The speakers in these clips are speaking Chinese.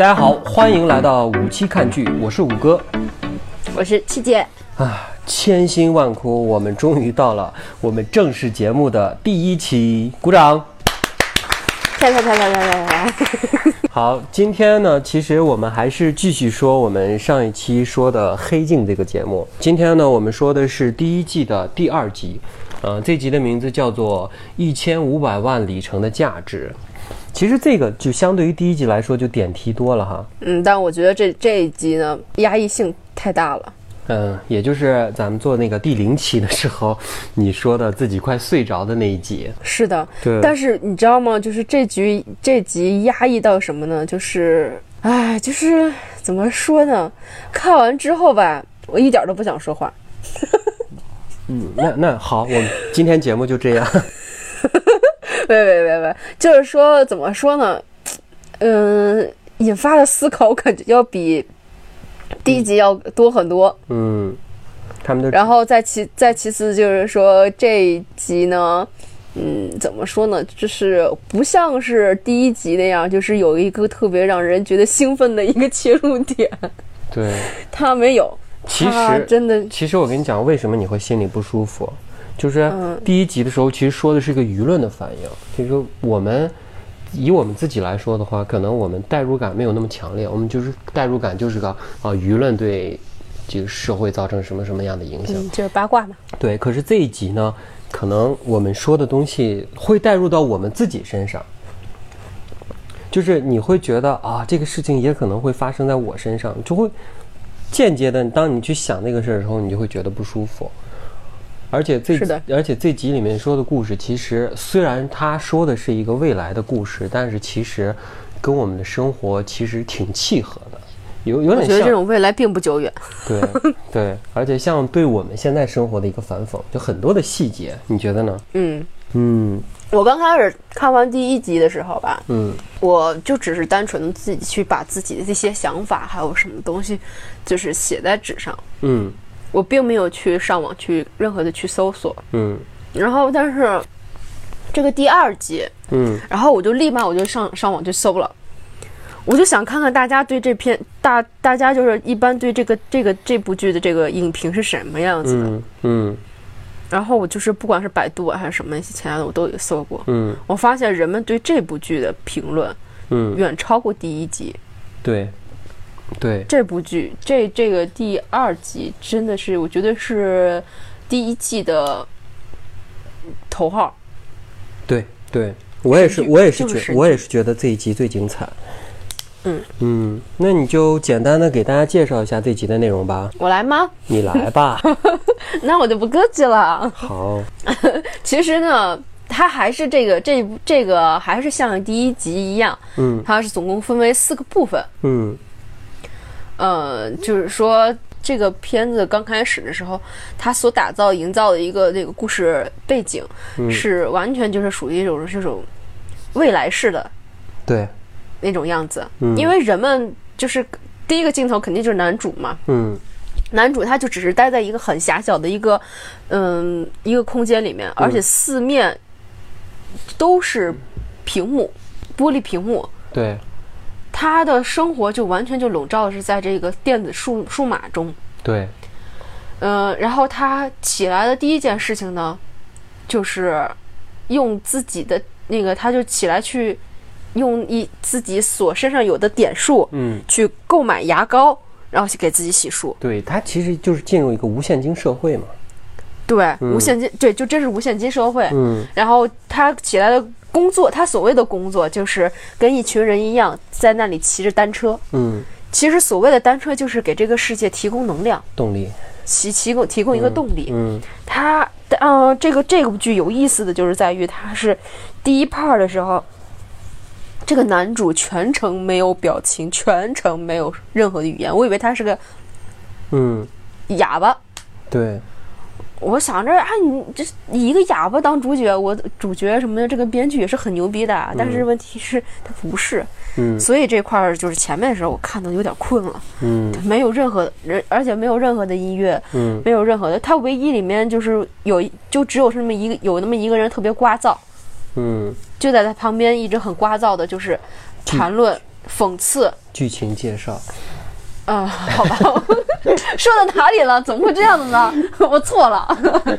大家好，欢迎来到五期看剧，我是五哥。我是七姐，啊，千辛万苦，我们终于到了我们正式节目的第一期，鼓掌。啪啪啪啪啪啪啪。好，今天呢，其实我们还是继续说我们上一期说的《黑镜》这个节目。今天呢，我们说的是第一季的第二集，呃，这集的名字叫做《一千五百万里程的价值》。其实这个就相对于第一集来说就点题多了哈，嗯，但我觉得这这一集呢，压抑性太大了。嗯，也就是咱们做那个第零期的时候，你说的自己快睡着的那一集。是的，对但是你知道吗？就是这局这集压抑到什么呢？就是，哎，就是怎么说呢？看完之后吧，我一点都不想说话。嗯，那那好，我们今天节目就这样。别别别别，就是说怎么说呢？嗯，引发的思考，感觉要比第一集要多很多。嗯，他们的然后再其再其次就是说这一集呢，嗯，怎么说呢，就是不像是第一集那样，就是有一个特别让人觉得兴奋的一个切入点，对，他没有，其实真的其实我跟你讲，为什么你会心里不舒服，就是嗯第一集的时候，其实说的是一个舆论的反应。其实我们以我们自己来说的话，可能我们代入感没有那么强烈，我们就是代入感就是个啊、舆论对这个社会造成什么什么样的影响。嗯，就是八卦嘛，对，可是这一集呢，可能我们说的东西会带入到我们自己身上，就是你会觉得啊，这个事情也可能会发生在我身上，就会间接的，当你去想那个事儿的时候，你就会觉得不舒服。而且这而且这集里面说的故事，其实虽然他说的是一个未来的故事，但是其实跟我们的生活其实挺契合的，有有点像我觉得这种未来并不久远。对 对，而且像对我们现在生活的一个反讽，就很多的细节，你觉得呢？嗯，嗯。我刚开始看完第一集的时候吧，嗯。我就只是单纯的自己去把自己的这些想法还有什么东西，就是写在纸上，嗯我并没有去上网去任何的去搜索。嗯然后但是这个第二集，嗯然后我就立马我就上上网去搜了，我就想看看大家对这篇大大家就是一般对这个这个这部剧的这个影评是什么样子的。嗯嗯然后我就是不管是百度啊还是什么其他的，我都有搜过。嗯我发现人们对这部剧的评论嗯，远超过第一集。对对，这部剧这这个第二集真的是我觉得是第一季的头号。对对，我也是，我也是觉，就是我也是觉得这一集最精彩。嗯嗯，那你就简单的给大家介绍一下这集的内容吧。我来吗？你来吧。那我就不客气了。好，其实呢，它还是这个这这个还是像第一集一样，嗯它是总共分为四个部分。嗯呃，就是说这个片子刚开始的时候，它所打造营造的一个这个故事背景，嗯。是完全就是属于一种这种未来式的对，那种样子。嗯。因为人们就是第一个镜头肯定就是男主嘛，嗯。男主他就只是待在一个很狭小的一个嗯一个空间里面，而且四面都是屏幕，玻璃屏幕。对，他的生活就完全就笼罩的是在这个电子数数码中，对，嗯、然后他起来的第一件事情呢，就是用自己的那个，他就起来去用一自己所身上有的点数嗯去购买牙膏，然后去给自己洗漱。对，他其实就是进入一个无现金社会嘛。对，无现金，对，就真是无现金社会。嗯然后他起来的工作，他所谓的工作就是跟一群人一样，在那里骑着单车。嗯，其实所谓的单车就是给这个世界提供能量，动力。提提供提供一个动力。嗯它，呃，这个这部剧有意思的就是在于他是第一 part 的时候，这个男主全程没有表情，全程没有任何的语言，我以为他是个嗯，哑巴。对，我想着啊，你这以一个哑巴当主角，我主角什么的，这个编剧也是很牛逼的啊。但是问题是，他不是，嗯。所以这块儿就是前面的时候我看的有点困了，嗯。没有任何人，而且没有任何的音乐，嗯。没有任何的，他唯一里面就是有一就只有是那么一个有那么一个人特别聒噪，嗯。就在他旁边一直很聒噪的，就是谈论、讽刺剧情介绍。啊、好吧，说到哪里了？怎么会这样子呢？我错了。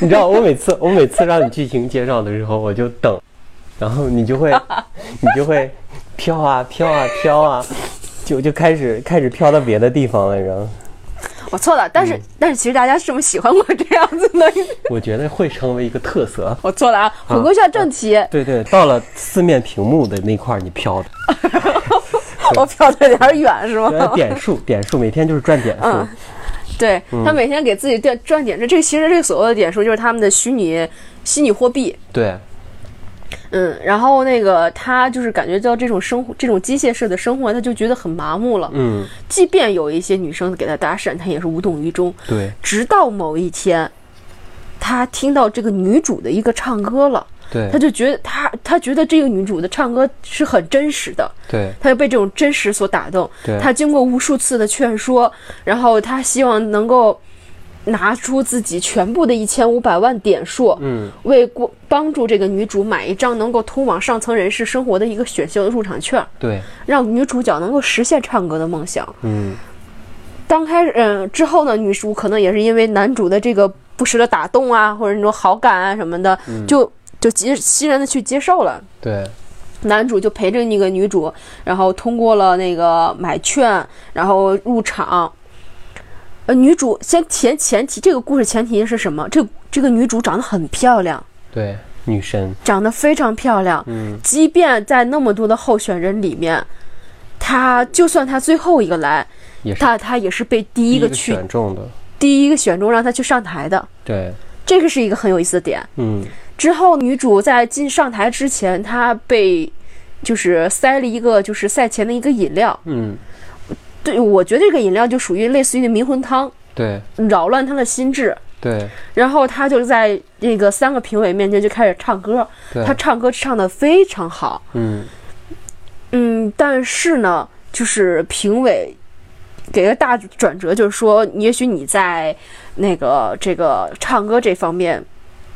你知道，我每次我每次让你剧情介绍的时候，我就等，然后你就会 你就会飘啊飘啊飘啊，就就开始开始飘到别的地方了，你知道？我错了，但是、但是其实大家这么喜欢我这样子的，我觉得会成为一个特色。我错了啊！回归一下正题，对对，到了四面屏幕的那块儿，你飘的，我飘的有点远是吗？点数点数，每天就是赚点数。嗯对他每天给自己赚赚点，数这个其实这个所谓的点数就是他们的虚拟虚拟货币。对，嗯，然后那个他就是感觉到这种生活，这种机械式的生活，他就觉得很麻木了。嗯，即便有一些女生给他搭讪，他也是无动于衷。对直到某一天，他听到这个女主的一个唱歌了，对他就觉得他他觉得这个女主的唱歌是很真实的，对他就被这种真实所打动。对他经过无数次的劝说，然后他希望能够拿出自己全部的一千五百万点数，嗯，为过帮助这个女主买一张能够通往上层人士生活的一个选秀的入场券，对，让女主角能够实现唱歌的梦想。嗯刚开始，嗯，之后呢，女主可能也是因为男主的这个不时的打动啊，或者那种好感啊什么的，就就欣欣然的去接受了。对男主就陪着那个女主，然后通过了那个买券，然后入场。呃，女主先前前提，这个故事前提是什么？这这个女主长得很漂亮，对，女神，长得非常漂亮。嗯即便在那么多的候选人里面，她就算她最后一个来，她她也是被第第一个去选中的。第一个选中让她去上台的。对，这个是一个很有意思的点。嗯之后，女主在进上台之前，她被就是塞了一个就是赛前的一个饮料。嗯，对，我觉得这个饮料就属于类似于迷魂汤，对扰乱她的心智。对然后她就在那个三个评委面前就开始唱歌，对，她唱歌唱的非常好。嗯嗯，但是呢，就是评委给个大转折，就是说，也许你在那个这个唱歌这方面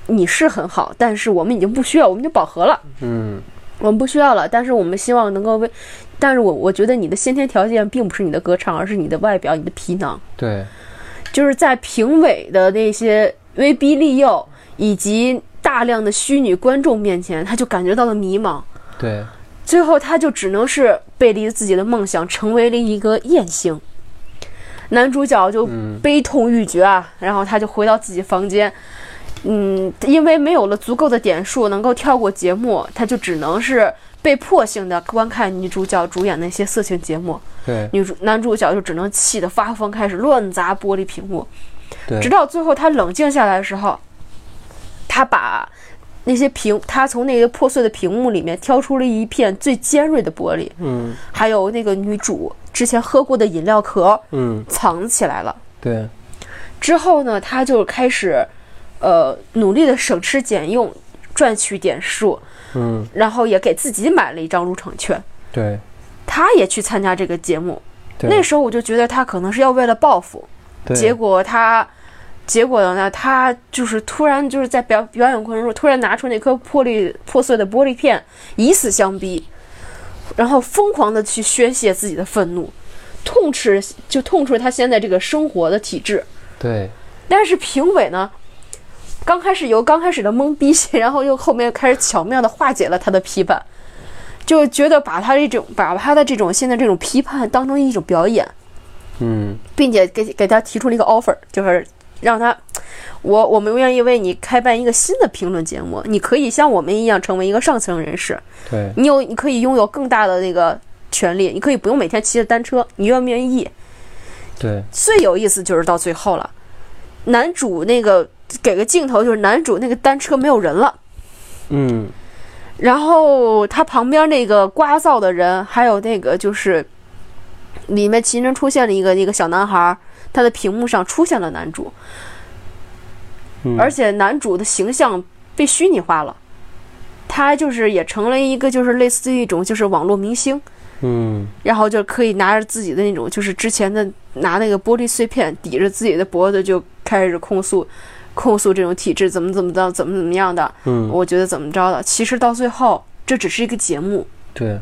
你是很好，但是我们已经不需要，我们就饱和了。嗯我们不需要了，但是我们希望能够为，但是我我觉得你的先天条件并不是你的歌唱，而是你的外表、你的皮囊。对就是在评委的那些威逼利诱以及大量的虚拟观众面前，他就感觉到了迷茫。对最后，他就只能是背离自己的梦想，成为了一个艳星。男主角就悲痛欲绝啊，然后他就回到自己房间。嗯，因为没有了足够的点数能够跳过节目，他就只能是被迫性的观看女主角主演那些色情节目。对女主男主角就只能气得发疯，开始乱砸玻璃屏幕。对，直到最后他冷静下来的时候，他把那些屏，他从那个破碎的屏幕里面挑出了一片最尖锐的玻璃，嗯还有那个女主之前喝过的饮料壳嗯藏起来了。对之后呢，他就开始，呃，努力的省吃俭用，赚取点数，嗯然后也给自己买了一张入场券。对他也去参加这个节目，那时候我就觉得他可能是要为了报复，对结果他，结果呢，他就是突然就是在表表演过程中突然拿出那颗破璃破碎的玻璃片，以死相逼，然后疯狂的去宣泄自己的愤怒，痛斥就痛斥他现在这个生活的体制。对但是评委呢，刚开始由刚开始的懵逼，然后又后面开始巧妙的化解了他的批判，就觉得把他这种把他的这种现在这种批判当成一种表演。嗯。并且给给他提出了一个 offer，就是让他，我我们愿意为你开办一个新的评论节目，你可以像我们一样成为一个上层人士，对。你有你可以拥有更大的那个权利，你可以不用每天骑着单车，你愿不愿意？对。最有意思就是到最后了，男主那个给个镜头，就是男主那个单车没有人了。嗯然后他旁边那个刮噪的人，还有那个就是里面其中出现了一个一个小男孩，他的屏幕上出现了男主，嗯，而且男主的形象被虚拟化了，他就是也成了一个就是类似于一种就是网络明星，嗯然后就可以拿着自己的那种就是之前的拿那个玻璃碎片抵着自己的脖子就开始控诉。控诉这种体制怎么怎么着，怎么怎么样的，嗯。我觉得怎么着的。其实到最后，这只是一个节目，对。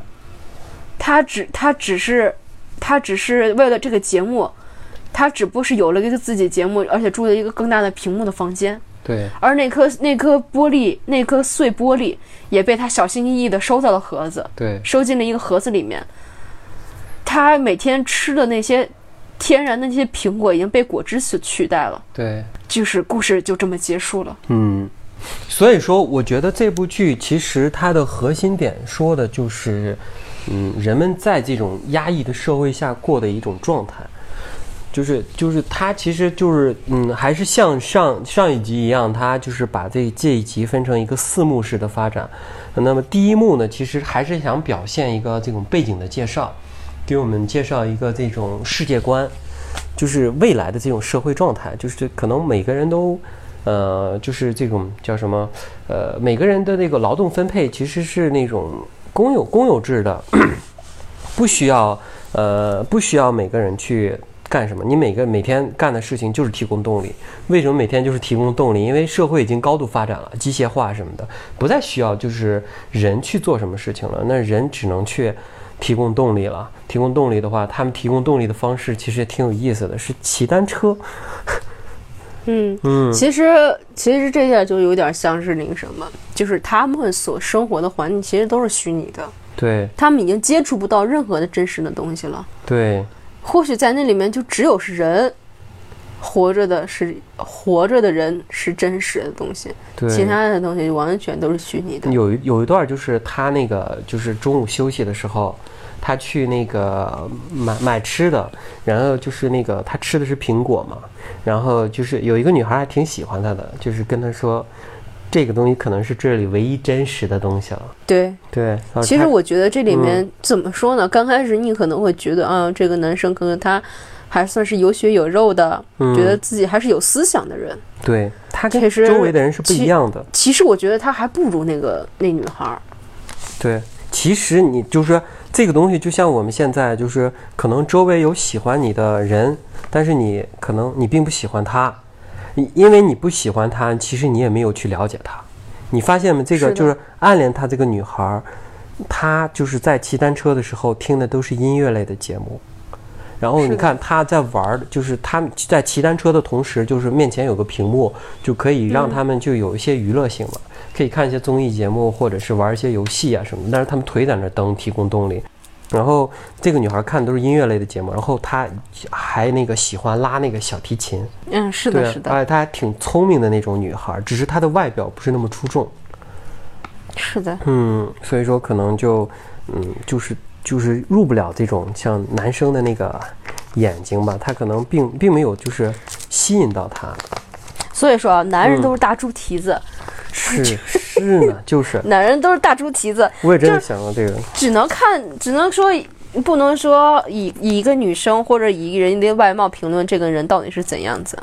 他只他只是他只是为了这个节目，他只不过是有了一个自己节目，而且住了一个更大的屏幕的房间。对。而那颗那颗玻璃那颗碎玻璃也被他小心翼翼地收到了盒子，对。收进了一个盒子里面。他每天吃的那些天然的那些苹果已经被果汁所取代了，对，就是故事就这么结束了。嗯，所以说，我觉得这部剧其实它的核心点说的就是，嗯，人们在这种压抑的社会下过的一种状态。就是就是它其实就是嗯，还是像上上一集一样，它就是把这这一集分成一个四幕式的发展。那么第一幕呢，其实还是想表现一个这种背景的介绍，给我们介绍一个这种世界观，就是未来的这种社会状态，就是可能每个人都，呃，就是这种叫什么，呃，每个人的那个劳动分配其实是那种公有公有制的，不需要呃不需要每个人去干什么，你每个每天干的事情就是提供动力。为什么每天就是提供动力？因为社会已经高度发展了，机械化什么的，不再需要就是人去做什么事情了，那人只能去。提供动力了，提供动力的话，他们提供动力的方式其实也挺有意思的，是骑单车。嗯，嗯，其实其实这下就有点像是那个什么，就是他们所生活的环境其实都是虚拟的，对。他们已经接触不到任何的真实的东西了。对。或许在那里面就只有是人活着的是活着的人是真实的东西，对，其他的东西完全都是虚拟的。有一有一段就是他那个就是中午休息的时候，他去那个买买吃的，然后就是那个他吃的是苹果嘛，然后就是有一个女孩还挺喜欢他的，就是跟他说，这个东西可能是这里唯一真实的东西了。对，对，其实我觉得这里面嗯怎么说呢？刚开始你可能会觉得啊，这个男生可能他还算是有血有肉的，嗯觉得自己还是有思想的人。对他跟其实周围的人是不一样的。其实我觉得他还不如那个那女孩儿。对，其实你就是这个东西，就像我们现在就是可能周围有喜欢你的人，但是你可能你并不喜欢他，你因为你不喜欢他，其实你也没有去了解他。你发现没？这个就是暗恋他这个女孩儿，她就是在骑单车的时候听的都是音乐类的节目。然后你看他在玩儿，就是他们在骑单车的同时，就是面前有个屏幕，就可以让嗯他们就有一些娱乐性嘛，可以看一些综艺节目，或者是玩一些游戏啊什么。但是他们腿在那蹬，提供动力。然后这个女孩看的都是音乐类的节目，然后她还那个喜欢拉那个小提琴，嗯，是的，是，的，哎，她还挺聪明的那种女孩，只是她的外表不是那么出众。是的。嗯，所以说可能就，嗯，就是就是入不了这种像男生的那个眼睛吧，他可能并并没有就是吸引到他，所以说啊，男人嗯。都是大猪蹄子，是是呢，就是。男人都是大猪蹄子，我也真的想到这个，只能看，只能说，不能说以以一个女生或者以一个人的外貌评论这个人到底是怎样子，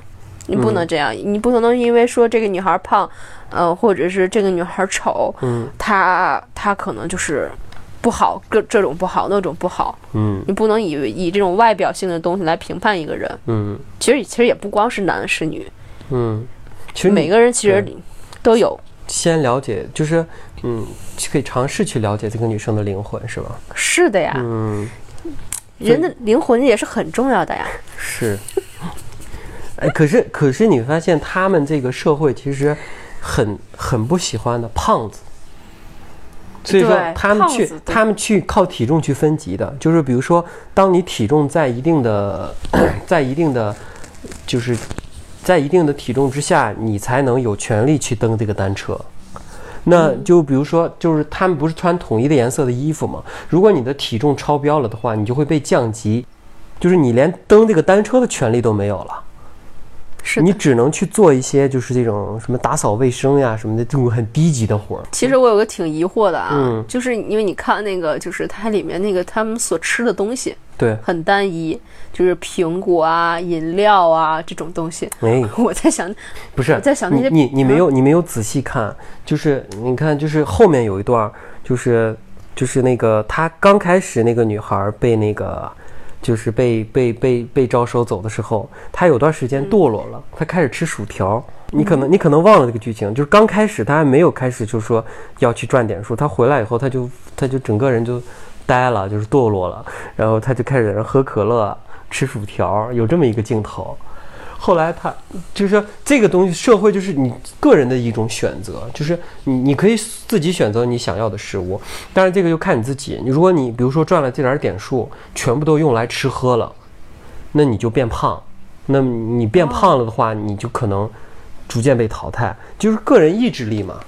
你不能这样，你不能因为说这个女孩胖，呃，或者是这个女孩丑，嗯。她她可能就是不好，各这种不好，那种不好，嗯你不能以以这种外表性的东西来评判一个人。嗯其实其实也不光是男是女，嗯，其实每个人其实都有。先了解，就是嗯，可以尝试去了解这个女生的灵魂，是吧？是的呀，嗯，人的灵魂也是很重要的呀。是。哎，可是可是你发现他们这个社会其实很很不喜欢的胖子，所以说他们去他们去靠体重去分级的，就是比如说，当你体重在一定的 在一定的就是在一定的体重之下，你才能有权利去蹬这个单车。那嗯就比如说，就是他们不是穿统一的颜色的衣服吗？如果你的体重超标了的话，你就会被降级，就是你连蹬这个单车的权利都没有了。是你只能去做一些就是这种什么打扫卫生呀什么的这种很低级的活儿。其实我有个挺疑惑的啊，嗯就是因为你看那个，就是它里面那个他们所吃的东西对，很单一，就是苹果啊、饮料啊这种东西。哎，我在想，不是，我在想那些你你你没有你没有仔细看，就是你看就是后面有一段，就是就是那个他刚开始那个女孩儿被那个。就是被被被被招收走的时候，他有段时间堕落了，他开始吃薯条。你可能你可能忘了这个剧情，就是刚开始他还没有开始，就是说要去赚点数。他回来以后，他就他就整个人就呆了，就是堕落了，然后他就开始喝可乐、吃薯条，有这么一个镜头。后来他就是说这个东西，社会就是你个人的一种选择，就是你你可以自己选择你想要的事物，但是这个就看你自己。你如果你比如说赚了这点点数，全部都用来吃喝了，那你就变胖。那你变胖了的话，你就可能逐渐被淘汰，就是个人意志力嘛。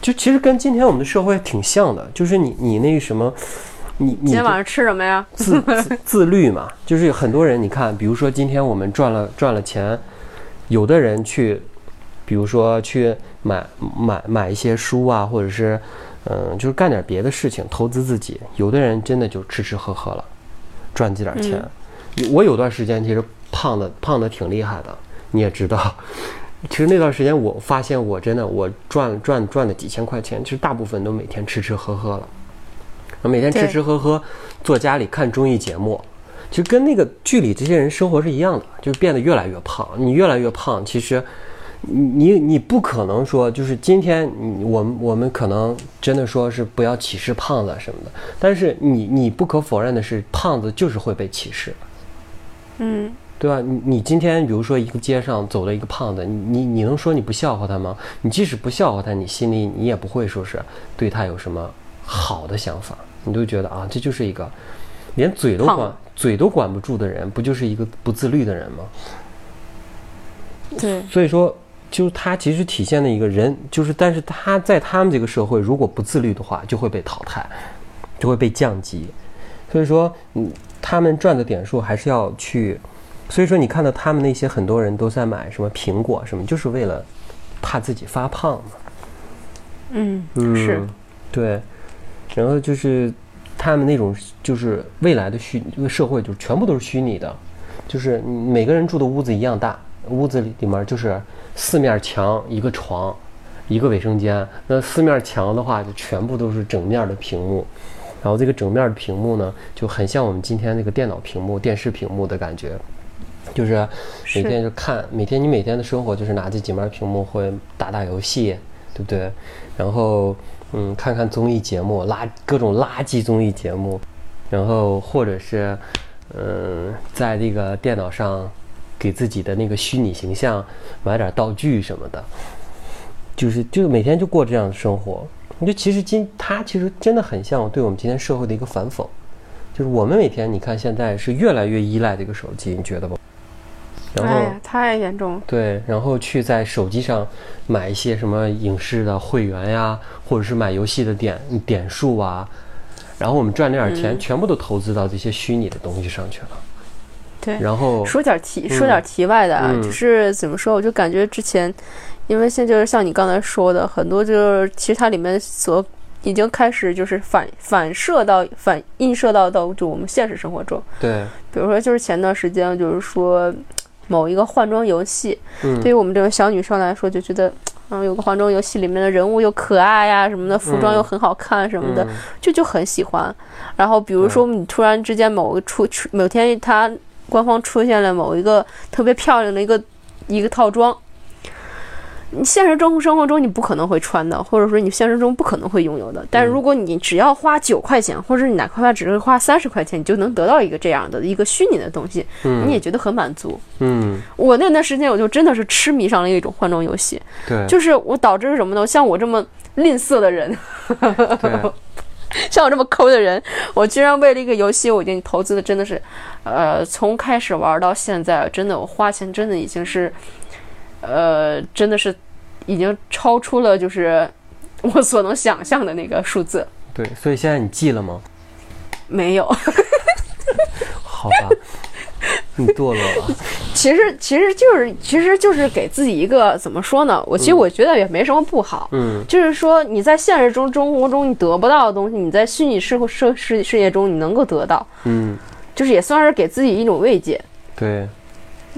就其实跟今天我们的社会挺像的，就是你你那什么。你你今天晚上吃什么呀？自自 自律嘛，就是很多人，你看，比如说今天我们赚了赚了钱，有的人去，比如说去买买买一些书啊，或者是嗯，就是干点别的事情，投资自己。有的人真的就吃吃喝喝了，赚这点钱。我有段时间其实胖的胖的挺厉害的，你也知道。其实那段时间我发现我真的我赚赚赚了几千块钱，其实大部分都每天吃吃喝喝了。每天吃吃喝喝，坐家里看综艺节目，其实跟那个剧里这些人生活是一样的，就变得越来越胖。你越来越胖，其实你你不可能说就是今天我们我们可能真的说是不要歧视胖子什么的，但是你你不可否认的是，胖子就是会被歧视，嗯，对吧？你你今天比如说一个街上走了一个胖子，你你你能说你不笑话他吗？你即使不笑话他，你心里你也不会说是对他有什么好的想法。你都觉得啊，这就是一个连嘴都管嘴都管不住的人，不就是一个不自律的人吗？对，所以说，就是他其实体现的一个人，就是但是他在他们这个社会，如果不自律的话，就会被淘汰，就会被降级。所以说，嗯，他们赚的点数还是要去。所以说，你看到他们那些很多人都在买什么苹果什么，就是为了怕自己发胖嘛。嗯，是，对。然后就是他们那种，就是未来的虚这个社会，就全部都是虚拟的，就是每个人住的屋子一样大，屋子里里面就是四面墙一个床，一个卫生间。那四面墙的话，就全部都是整面的屏幕，然后这个整面的屏幕呢，就很像我们今天那个电脑屏幕、电视屏幕的感觉，就是每天就看，每天你每天的生活就是拿这几面屏幕会打打游戏，对不对？然后。嗯，看看综艺节目，垃各种垃圾综艺节目，然后或者是，嗯，在这个电脑上给自己的那个虚拟形象买点道具什么的，就是就每天就过这样的生活。我觉得其实今他其实真的很像对我们今天社会的一个反讽，就是我们每天你看现在是越来越依赖这个手机，你觉得不？然后太严重了。对，然后去在手机上买一些什么影视的会员呀，或者是买游戏的点点数啊，然后我们赚那点钱，全部都投资到这些虚拟的东西上去了。对，然后说点题，说点题外的啊，就是怎么说，我就感觉之前，因为现在就是像你刚才说的，很多就是其实它里面所已经开始就是反反射到反映射到到就我们现实生活中。对，比如说就是前段时间就是说。某一个换装游戏，对于我们这种小女生来说，就觉得，嗯，有个换装游戏里面的人物又可爱呀什么的，服装又很好看什么的，就就很喜欢。然后比如说你突然之间某个出出某天它官方出现了某一个特别漂亮的一个一个套装。你现实中生活中你不可能会穿的，或者说你现实中不可能会拥有的。但是如果你只要花九块钱，或者你哪怕只是花三十块钱，你就能得到一个这样的一个虚拟的东西，你也觉得很满足。嗯，我那段时间我就真的是痴迷上了一种换装游戏。对，就是我导致什么呢？像我这么吝啬的人，像我这么抠的人，我居然为了一个游戏，我已经投资的真的是，呃，从开始玩到现在，真的我花钱真的已经是。呃，真的是已经超出了就是 我所能想象的那个数字。对，所以现在你记了吗？没有。好吧，你堕落了。其实，其实就是，其实就是给自己一个怎么说呢？我其实我觉得也没什么不好。嗯。就是说你在现实中生活中你得不到的东西，你在虚拟世世世世界中你能够得到。嗯。就是也算是给自己一种慰藉。对。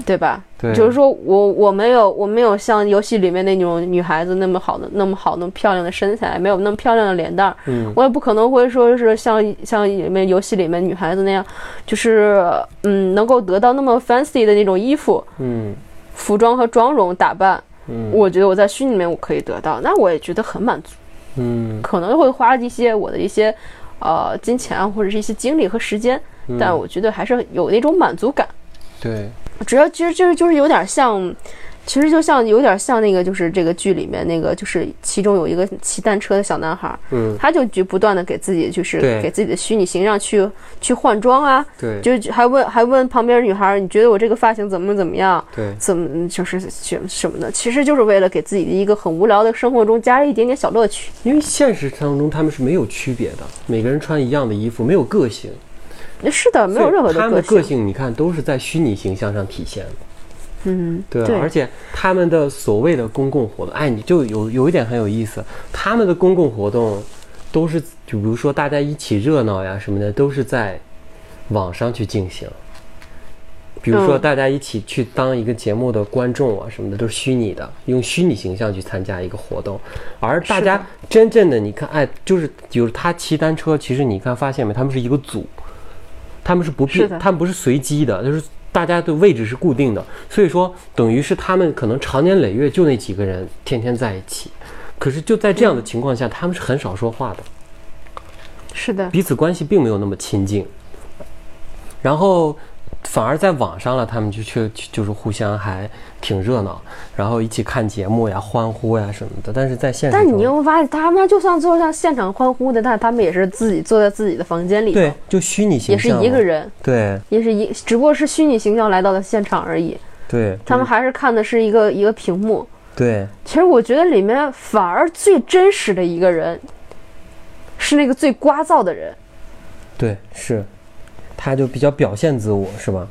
对吧？对，就是说我我没有我没有像游戏里面那种女孩子那么好的那么好那么漂亮的身材，没有那么漂亮的脸蛋儿，嗯，我也不可能会说是像像里面游戏里面女孩子那样，就是嗯能够得到那么 fancy 的那种衣服，嗯，服装和妆容打扮，嗯，我觉得我在虚拟里面我可以得到，那我也觉得很满足，嗯，可能会花一些我的一些呃金钱啊或者是一些精力和时间，嗯。但我觉得还是有那种满足感。对，主要其实就是就是有点像，其实就像有点像那个就是这个剧里面那个就是其中有一个骑单车的小男孩，嗯，他就就不断的给自己就是给自己的虚拟形象去去换装啊，对，就还问还问旁边女孩，你觉得我这个发型怎么怎么样？对，怎么就是什什么的？其实就是为了给自己的一个很无聊的生活中加了一点点小乐趣。因为现实当中他们是没有区别的，每个人穿一样的衣服，没有个性，是的，没有任何所以他们的个个性，你看都是在虚拟形象上体现的。嗯，对，对而且他们的所谓的公共活动，哎，你就有有一点很有意思，他们的公共活动都是，就比如说大家一起热闹呀什么的，都是在网上去进行。比如说嗯大家一起去当一个节目的观众啊什么的，都是虚拟的，用虚拟形象去参加一个活动，而大家真正的你看，哎，就是就是他骑单车，其实你看发现没，他们是一个组，他们是不是的，变他们不是随机的，就是大家的位置是固定的，所以说等于是他们可能长年累月就那几个人天天在一起，可是就在这样的情况下，他们是很少说话的，是的，彼此关系并没有那么亲近，然后反而在网上了，他们就去就是互相还挺热闹，然后一起看节目呀、欢呼呀什么的，但是在现实，但你又发现他们就算做像现场欢呼的，但他们也是自己坐在自己的房间里，对，就虚拟形象也是，一个人，对。也是一，只不过是虚拟形象来到了现场而已。对，他们还是看的是一个一个屏幕。对。其实我觉得里面反而最真实的一个人，是那个最聒噪的人。对是，他就比较表现自我是吧？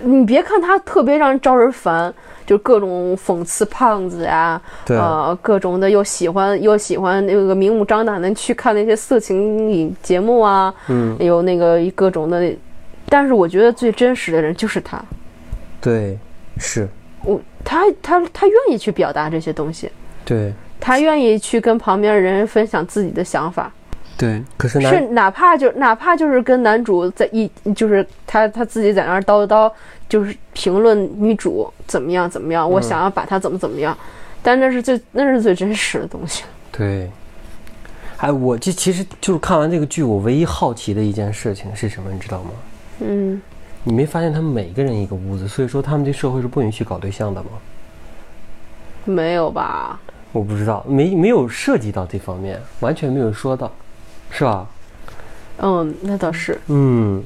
你别看他特别让人招人烦，就各种讽刺胖子呀，对呃，各种的又喜欢又喜欢那个明目张胆的去看那些色情影节目啊，嗯，有那个各种的。但是我觉得最真实的人就是他，对是，我他他他愿意去表达这些东西，对他愿意去跟旁边的人分享自己的想法。对，可是是哪怕就哪怕就是跟男主在一，就是他他自己在那儿叨叨，就是评论女主怎么样怎么样，我想要把她怎么怎么样，但那是最那是最真实的东西。对，哎，我这其实就是看完这个剧，我唯一好奇的一件事情是什么，你知道吗？嗯，你没发现他们每个人一个屋子，所以说他们这社会是不允许搞对象的吗？没有吧？我不知道，没没有涉及到这方面，完全没有说到，是吧？嗯，那倒是。嗯，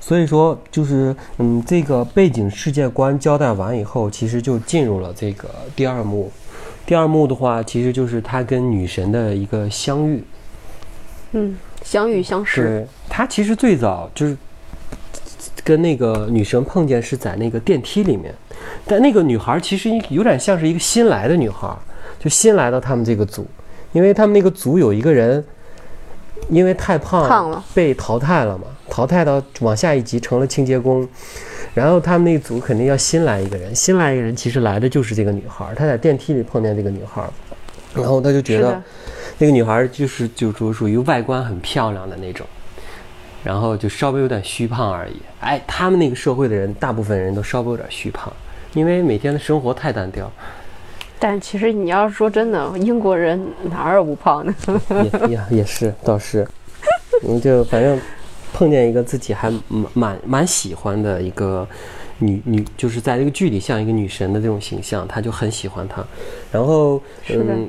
所以说就是嗯，这个背景世界观交代完以后，其实就进入了这个第二幕。第二幕的话，其实就是他跟女神的一个相遇。嗯，相遇相识。对，他其实最早就是跟那个女神碰见是在那个电梯里面，但那个女孩其实有点像是一个新来的女孩，就新来到他们这个组，因为他们那个组有一个人因为太胖胖了被淘汰了嘛，淘汰到往下一级成了清洁工。然后他们那组肯定要新来一个人，新来一个人其实来的就是这个女孩，她在电梯里碰见这个女孩，然后他就觉得，那个女孩就是就属属于外观很漂亮的那种，然后就稍微有点虚胖而已。哎，他们那个社会的人，大部分人都稍微有点虚胖，因为每天的生活太单调，但其实你要是说真的，英国人哪儿有不胖的？也也也是倒是，嗯，就反正碰见一个自己还蛮蛮蛮喜欢的一个女女，就是在这个剧里像一个女神的这种形象，他就很喜欢她，然后嗯。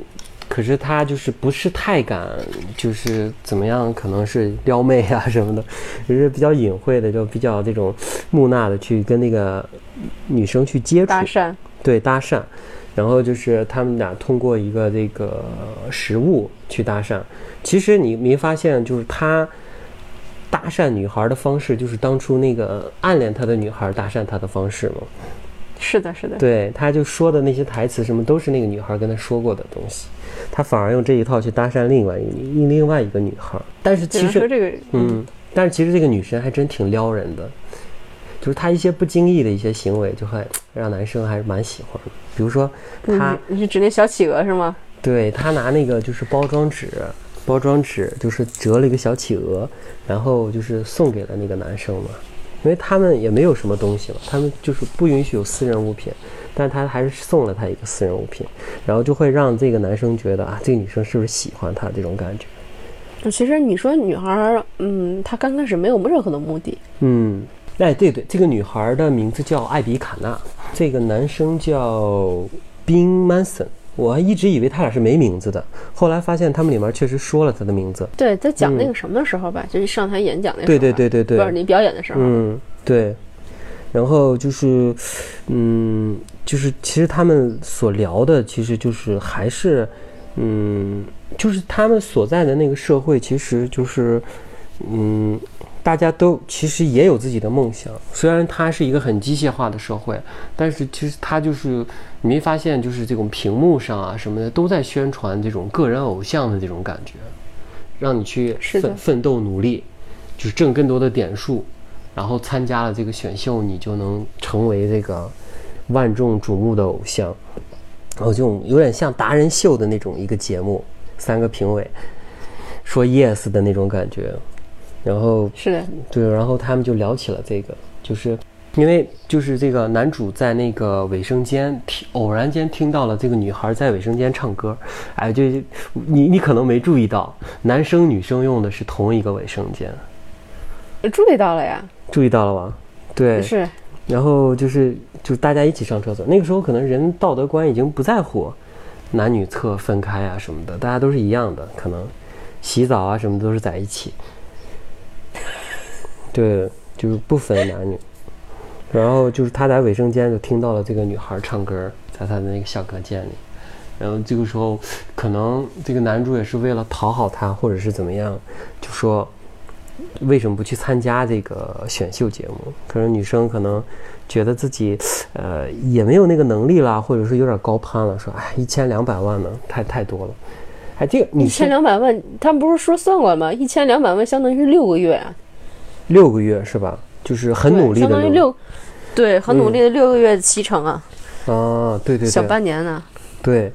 可是他就是不是太敢，就是怎么样，可能是撩妹啊什么的，就是比较隐晦的，就比较这种木讷的去跟那个女生去接触，搭讪，对搭讪，然后就是他们俩通过一个这个食物去搭讪。其实你没发现，就是他搭讪女孩的方式，就是当初那个暗恋他的女孩搭讪他的方式吗？是的，是的。对，他就说的那些台词什么，都是那个女孩跟他说过的东西，他反而用这一套去搭讪另外一另另外一个女孩。但是其实，这个，嗯，但是其实这个女生还真挺撩人的，就是她一些不经意的一些行为，就会让男生还是蛮喜欢的。比如说，她你你是指那小企鹅是吗？对她拿那个就是包装纸，包装纸就是折了一个小企鹅，然后就是送给了那个男生嘛。因为他们也没有什么东西嘛，他们就是不允许有私人物品，但是他还是送了他一个私人物品，然后就会让这个男生觉得啊，这个女生是不是喜欢他这种感觉。其实你说女孩儿，嗯，她刚开始没有任何的目的，嗯，哎，对对，这个女孩的名字叫艾比卡纳，这个男生叫宾曼森。我还一直以为他俩是没名字的，后来发现他们里面确实说了他的名字。对，在讲那个什么的时候吧，就是上台演讲那时候，对对对对对不是你表演的时候，嗯，对。然后就是，嗯，就是其实他们所聊的，其实就是还是，嗯，就是他们所在的那个社会，其实就是，嗯，大家都其实也有自己的梦想。虽然它是一个很机械化的社会，但是其实它就是你没发现，就是这种屏幕上啊什么的都在宣传这种个人偶像的这种感觉，让你去奋奋斗努力，就是挣更多的点数。然后参加了这个选秀，你就能成为这个万众瞩目的偶像。然后这种有点像达人秀的那种一个节目，三个评委说 yes 的那种感觉。然后是的，对，然后他们就聊起了这个，就是因为就是这个男主在那个卫生间听偶然间听到了这个女孩在卫生间唱歌，哎，就你你可能没注意到，男生女生用的是同一个卫生间，注意到了呀，注意到了吧？对，是。然后就是就大家一起上厕所，那个时候可能人道德观已经不在乎男女厕分开啊什么的，大家都是一样的，可能洗澡啊什么都是在一起，对，就是不分男女。然后就是他在卫生间就听到了这个女孩唱歌，在他的那个小隔间里。然后这个时候，可能这个男主也是为了讨好她，或者是怎么样，就说为什么不去参加这个选秀节目？可能女生可能觉得自己，呃，也没有那个能力啦，或者是有点高攀了，说，哎，一千两百万呢，太太多了。哎，这个一千两百万，他们不是说算过了吗？一千两百万相当于是六个月啊，六个月是吧？就是很努力的相当于六，对，很努力的六个月的骑程啊，啊，对对小，半年呢。对。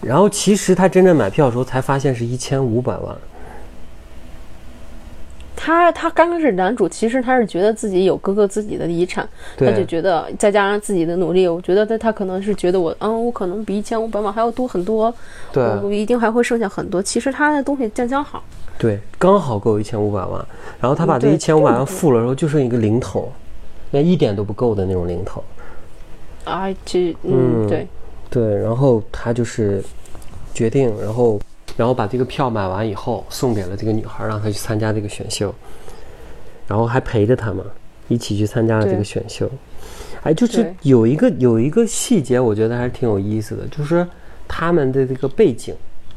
然后其实他真正买票的时候才发现是一千五百万。他他刚开始男主其实他是觉得自己有哥哥自己的遗产，他就觉得再加上自己的努力，我觉得他他可能是觉得我，嗯，我可能比一千五百万还要多很多，对一定还会剩下很多。其实他的东西将将好，对，刚好够一千五百万。然后他把这一千五百万付了之后，就剩一个零头，连一点都不够的那种零头。啊，这嗯嗯对，对，然后他就是决定，然后然后把这个票买完以后，送给了这个女孩，让她去参加这个选秀，然后还陪着她嘛，一起去参加了这个选秀。哎，就是有一个有一个细节，我觉得还是挺有意思的，就是他们的这个背景，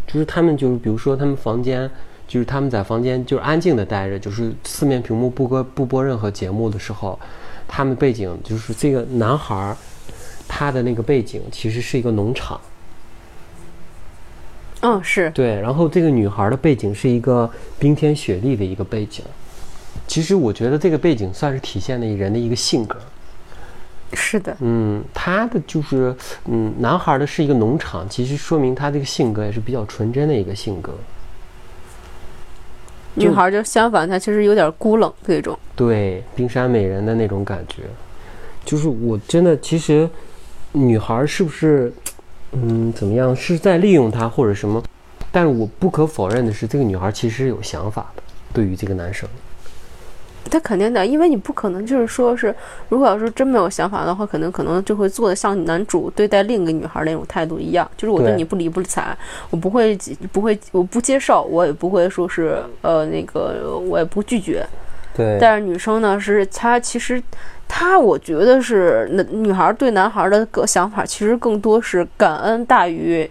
就是他们就是比如说他们房间。就是他们在房间就是安静的待着，就是四面屏幕不播不播任何节目的时候，他们背景就是这个男孩儿，他的那个背景其实是一个农场，嗯是，对，然后这个女孩的背景是一个冰天雪地的一个背景。其实我觉得这个背景算是体现了人的一个性格。是的，嗯，他的就是，嗯，男孩的是一个农场，其实说明他这个性格也是比较纯真的一个性格。女孩就相反，她其实有点孤冷这种。对，冰山美人的那种感觉，就是我真的其实，女孩是不是，嗯，怎么样是在利用他或者什么？但是我不可否认的是，这个女孩其实是有想法的，对于这个男生。他肯定的，因为你不可能就是说是，如果要是真没有想法的话，可能可能就会做的像男主对待另一个女孩那种态度一样，就是我对对你不理不睬，我不会不会我不接受，我也不会说是呃那个我也不拒绝。对但是女生呢，是她其实她我觉得是那女孩对男孩的个想法，其实更多是感恩大于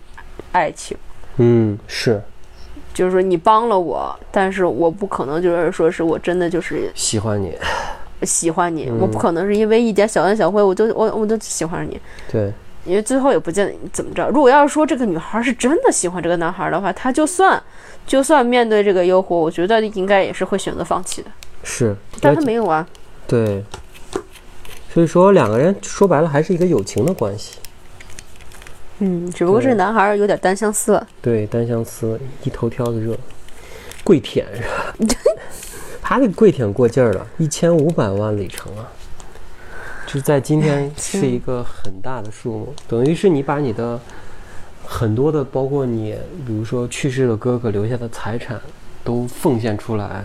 爱情。嗯，是就是说你帮了我，但是我不可能就是说是我真的就是喜欢你，喜欢你，嗯我不可能是因为一点小恩小惠我就我我就喜欢上你，对，因为最后也不见得怎么着。如果要是说这个女孩是真的喜欢这个男孩的话，她就算就算面对这个诱惑，我觉得应该也是会选择放弃的。是，但她没有啊，对，所以说两个人说白了还是一个友情的关系。嗯，只不过是男孩有点单相思了。对，单相思，一头挑子热，跪舔是吧？他这个跪舔过劲儿了，一千五百万里程啊，就是在今天 是一个很大的数目，等于是你把你的很多的，包括你，比如说去世的哥哥留下的财产，都奉献出来，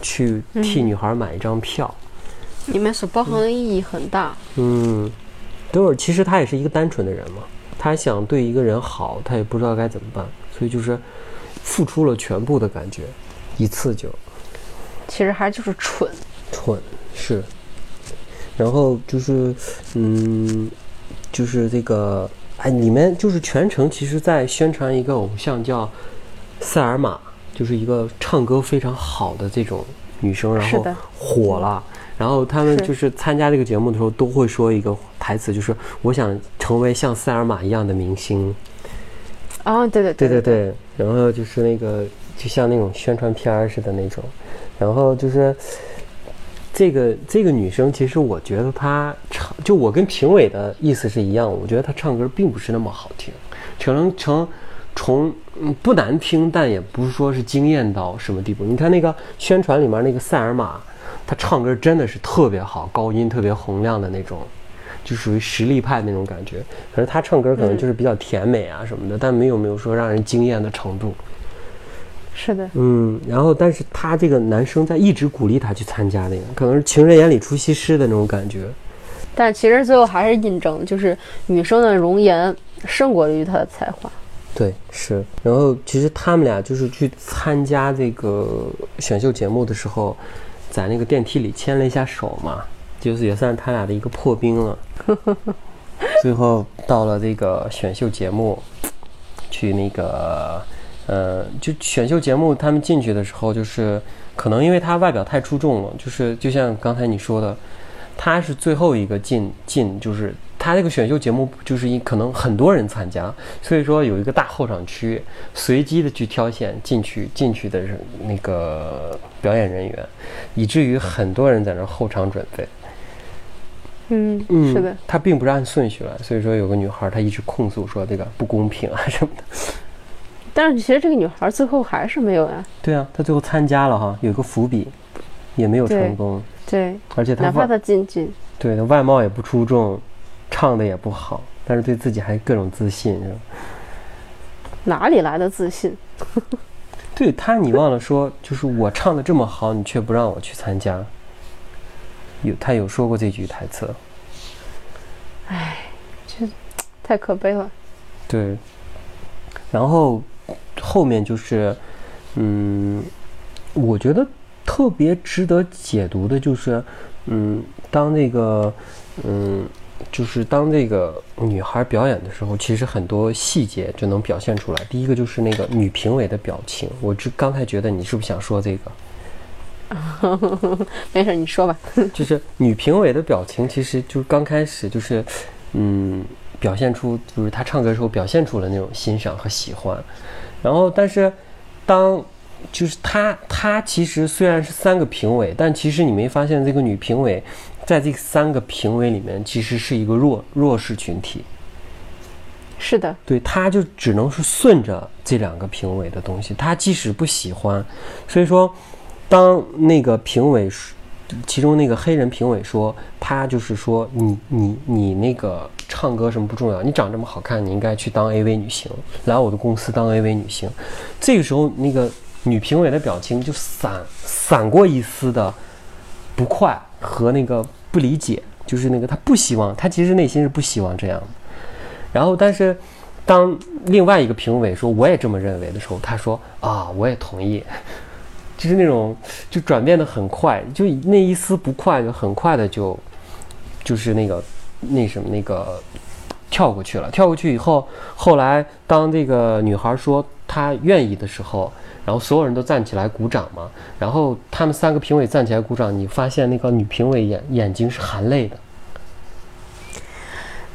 去替女孩买一张票。里面所包含的意义很大。嗯，都是其实他也是一个单纯的人嘛，他想对一个人好，他也不知道该怎么办，所以就是付出了全部的感觉，一次就其实还就是蠢。蠢是，然后就是嗯，就是这个哎，里面就是全程其实在宣传一个偶像叫塞尔玛，就是一个唱歌非常好的这种女生，然后火了。然后他们就是参加这个节目的时候，都会说一个台词，就是我想成为像塞尔玛一样的明星。啊，对对对对对对，然后就是那个就像那种宣传片儿似的那种，然后就是这个这个女生，其实我觉得她唱，就我跟评委的意思是一样，我觉得她唱歌并不是那么好听，成成从嗯不难听，但也不是说是惊艳到什么地步。你看那个宣传里面那个塞尔玛，她唱歌真的是特别好，高音特别洪亮的那种。就属于实力派那种感觉，可是他唱歌可能就是比较甜美啊什么的，但没有没有说让人惊艳的程度。是的，嗯，然后但是他这个男生在一直鼓励他去参加那个，可能是情人眼里出西施的那种感觉。但其实最后还是印证，就是女生的容颜胜过于她的才华。对，是。然后其实他们俩就是去参加这个选秀节目的时候，在那个电梯里牵了一下手嘛，就是也算他俩的一个破冰了。最后到了这个选秀节目，去那个，呃，就选秀节目他们进去的时候，就是可能因为他外表太出众了，就是就像刚才你说的，他是最后一个进进，就是他这个选秀节目就是一可能很多人参加，所以说有一个大候场区，随机的去挑选进去进去的人那个表演人员，以至于很多人在那儿候场准备。嗯，嗯，是的，，他并不是按顺序来，所以说有个女孩她一直控诉说这个不公平啊什么的。但是其实这个女孩最后还是没有呀。对啊，她最后参加了哈，有个伏笔，也没有成功，对，而且她外哪怕她进去，对她外貌也不出众，唱的也不好，但是对自己还各种自信，是吧？哪里来的自信？对他，你忘了说，就是我唱的这么好，你却不让我去参加。有他有说过这句台词，太可悲了。对，然后后面就是，嗯，我觉得特别值得解读的就是，嗯，当那个，嗯，就是当这个女孩表演的时候，其实很多细节就能表现出来。第一个就是那个女评委的表情，我这刚才觉得你是不是想说这个？没事，你说吧。就是女评委的表情，其实就是刚开始就是，嗯，表现出就是她唱歌的时候表现出了那种欣赏和喜欢，然后但是当就是她她其实虽然是三个评委，但其实你没发现这个女评委在这三个评委里面其实是一个弱弱势群体，是的，对，他就只能是顺着这两个评委的东西，他即使不喜欢，所以说，当那个评委，其中那个黑人评委说，他就是说你你你那个唱歌什么不重要，你长这么好看，你应该去当 AV 女星，来我的公司当 AV 女星。这个时候，那个女评委的表情就闪闪过一丝的不快和那个不理解，就是那个他不希望，他其实内心是不希望这样的。然后，但是当另外一个评委说我也这么认为的时候，他说啊，我也同意，就是那种就转变的很快，就那一丝不快，就很快的就就是那个那什么那个跳过去了。跳过去以后，后来当这个女孩说她愿意的时候，然后所有人都站起来鼓掌嘛，然后他们三个评委站起来鼓掌，你发现那个女评委眼眼睛是含泪的。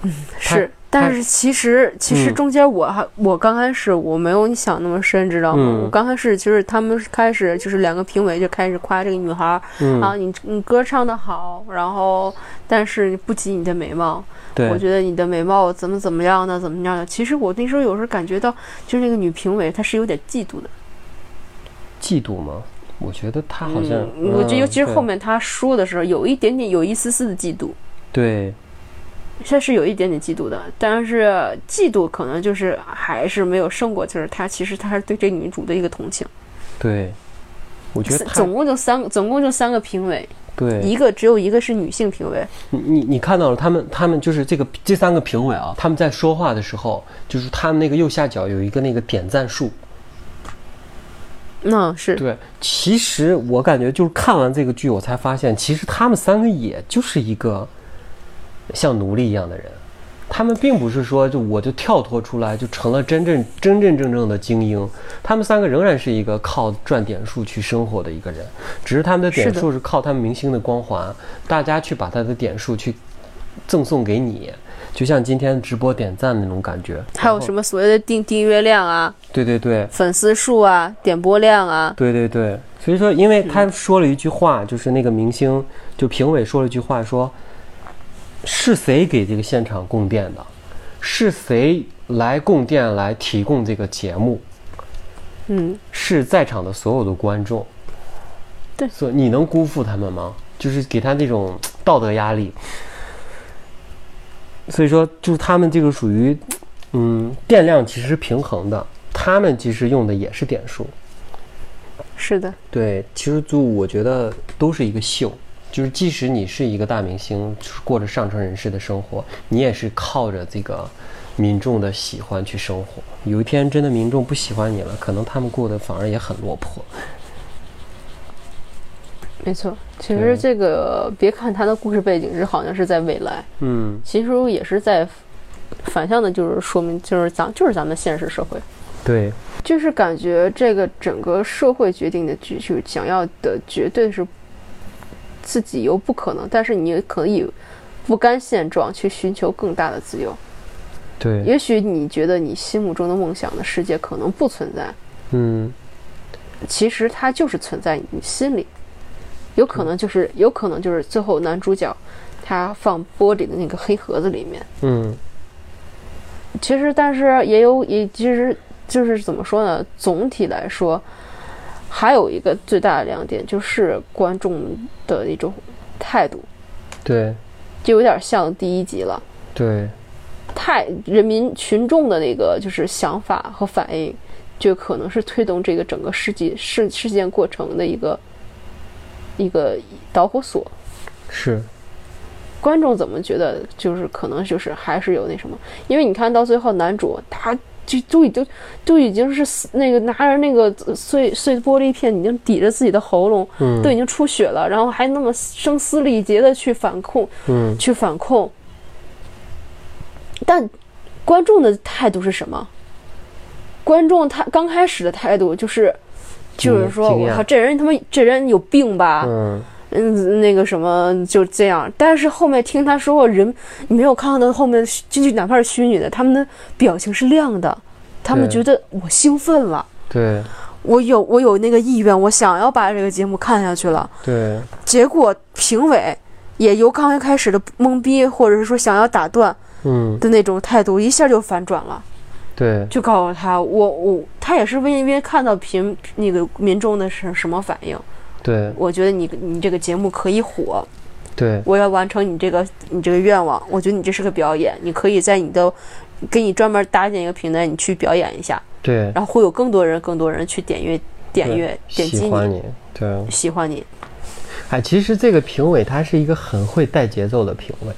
嗯是。但是其实，其实嗯中间我还、我刚开始我没有你想那么深，知道吗？嗯我刚开始就是他们开始就是两个评委就开始夸这个女孩儿、嗯，啊，你你歌唱的好，然后但是不及你的美貌，对，我觉得你的美貌怎么怎么样的，怎么样的。其实我那时候有时候感觉到，就是那个女评委她是有点嫉妒的。嫉妒吗？我觉得她好像，嗯，我觉得尤其是后面她说的时候，有一点点，有一丝丝的嫉妒。对他是有一点点嫉妒的，但是嫉妒可能就是还是没有胜过，就是他其实他是对这女主的一个同情。对，我觉得总共就三个，总共就三个评委，对一个只有一个是女性评委。你你你看到了他们他们就是这个这三个评委啊，他们在说话的时候，就是他们那个右下角有一个那个点赞数。那、是对，其实我感觉就是看完这个剧，我才发现，其实他们三个也就是一个像奴隶一样的人。他们并不是说就我就跳脱出来就成了真正真真正正的精英，他们三个仍然是一个靠赚点数去生活的一个人，只是他们的点数是靠他们明星的光环，大家去把他的点数去赠送给你，就像今天直播点赞那种感觉。还有什么所谓的订订阅量啊、对对对，粉丝数啊、点播量啊，对对对，所以说，因为他说了一句话，就是那个明星，就评委说了一句话，说是谁给这个现场供电的？是谁来供电来提供这个节目？嗯，是在场的所有的观众。对所以你能辜负他们吗？就是给他这种道德压力。所以说，就是他们这个属于，嗯，电量其实是平衡的，他们其实用的也是点数。是的，对，其实就我觉得都是一个秀，就是即使你是一个大明星，过着上层人士的生活，你也是靠着这个民众的喜欢去生活。有一天真的民众不喜欢你了，可能他们过得反而也很落魄。没错。其实这个别看他的故事背景是好像是在未来，嗯，其实也是在反向的，就是说明就是咱就是咱们现实社会。对，就是感觉这个整个社会决定的剧，就是想要的绝对是自己又不可能，但是你也可以不甘现状去寻求更大的自由。对，也许你觉得你心目中的梦想的世界可能不存在，嗯，其实它就是存在你心里，有可能就是有可能就是最后男主角他放玻璃的那个黑盒子里面，嗯，其实，但是也有也其实就是怎么说呢？总体来说，还有一个最大的亮点就是观众的一种态度，对，就有点像第一集了。对，太人民群众的那个就是想法和反应，就可能是推动这个整个事件事事件过程的一个一个导火索。是，观众怎么觉得，就是可能就是还是有那什么，因为你看到最后男主他就都已经都已经是那个拿着那个碎碎玻璃片已经抵着自己的喉咙，嗯。都已经出血了，然后还那么声嘶力竭的去反控，嗯，去反控，但观众的态度是什么？观众他刚开始的态度就是，就是说我靠，这人他妈这人有病吧？嗯，嗯，那个什么就这样。但是后面听他说过人，你没有看到后面进去，哪怕是虚拟的，他们的表情是亮的，他们觉得我兴奋了，对，我有我有那个意愿，我想要把这个节目看下去了。对，结果评委也由刚开始的懵逼，或者是说想要打断嗯，的那种态度，一下就反转了，对，就告诉他，我我他也是为因为看到评那个民众的是什么反应，对，我觉得你你这个节目可以火，对，我要完成你这个你这个愿望，我觉得你这是个表演，你可以在你的给你专门搭建一个平台，你去表演一下，对，然后会有更多人更多人去点阅点阅点击你。喜欢你，对。喜欢你，哎，其实这个评委他是一个很会带节奏的评委，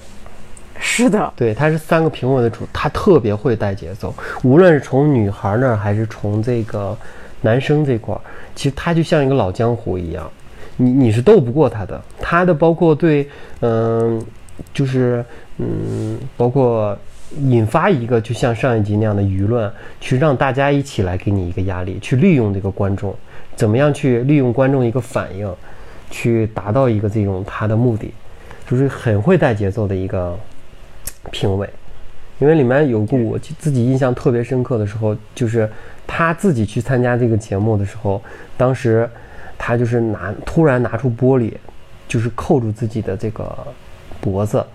是的，对，他是三个评委的主，他特别会带节奏，无论是从女孩那儿还是从这个男生这块儿，其实他就像一个老江湖一样，你你是斗不过他的，他的包括对，嗯、就是嗯，包括引发一个就像上一集那样的舆论，去让大家一起来给你一个压力，去利用这个观众，怎么样去利用观众一个反应，去达到一个这种他的目的，就是很会带节奏的一个评委。因为里面有个我自己印象特别深刻的时候，就是他自己去参加这个节目的时候，当时他就是拿突然拿出玻璃，就是扣住自己的这个脖子，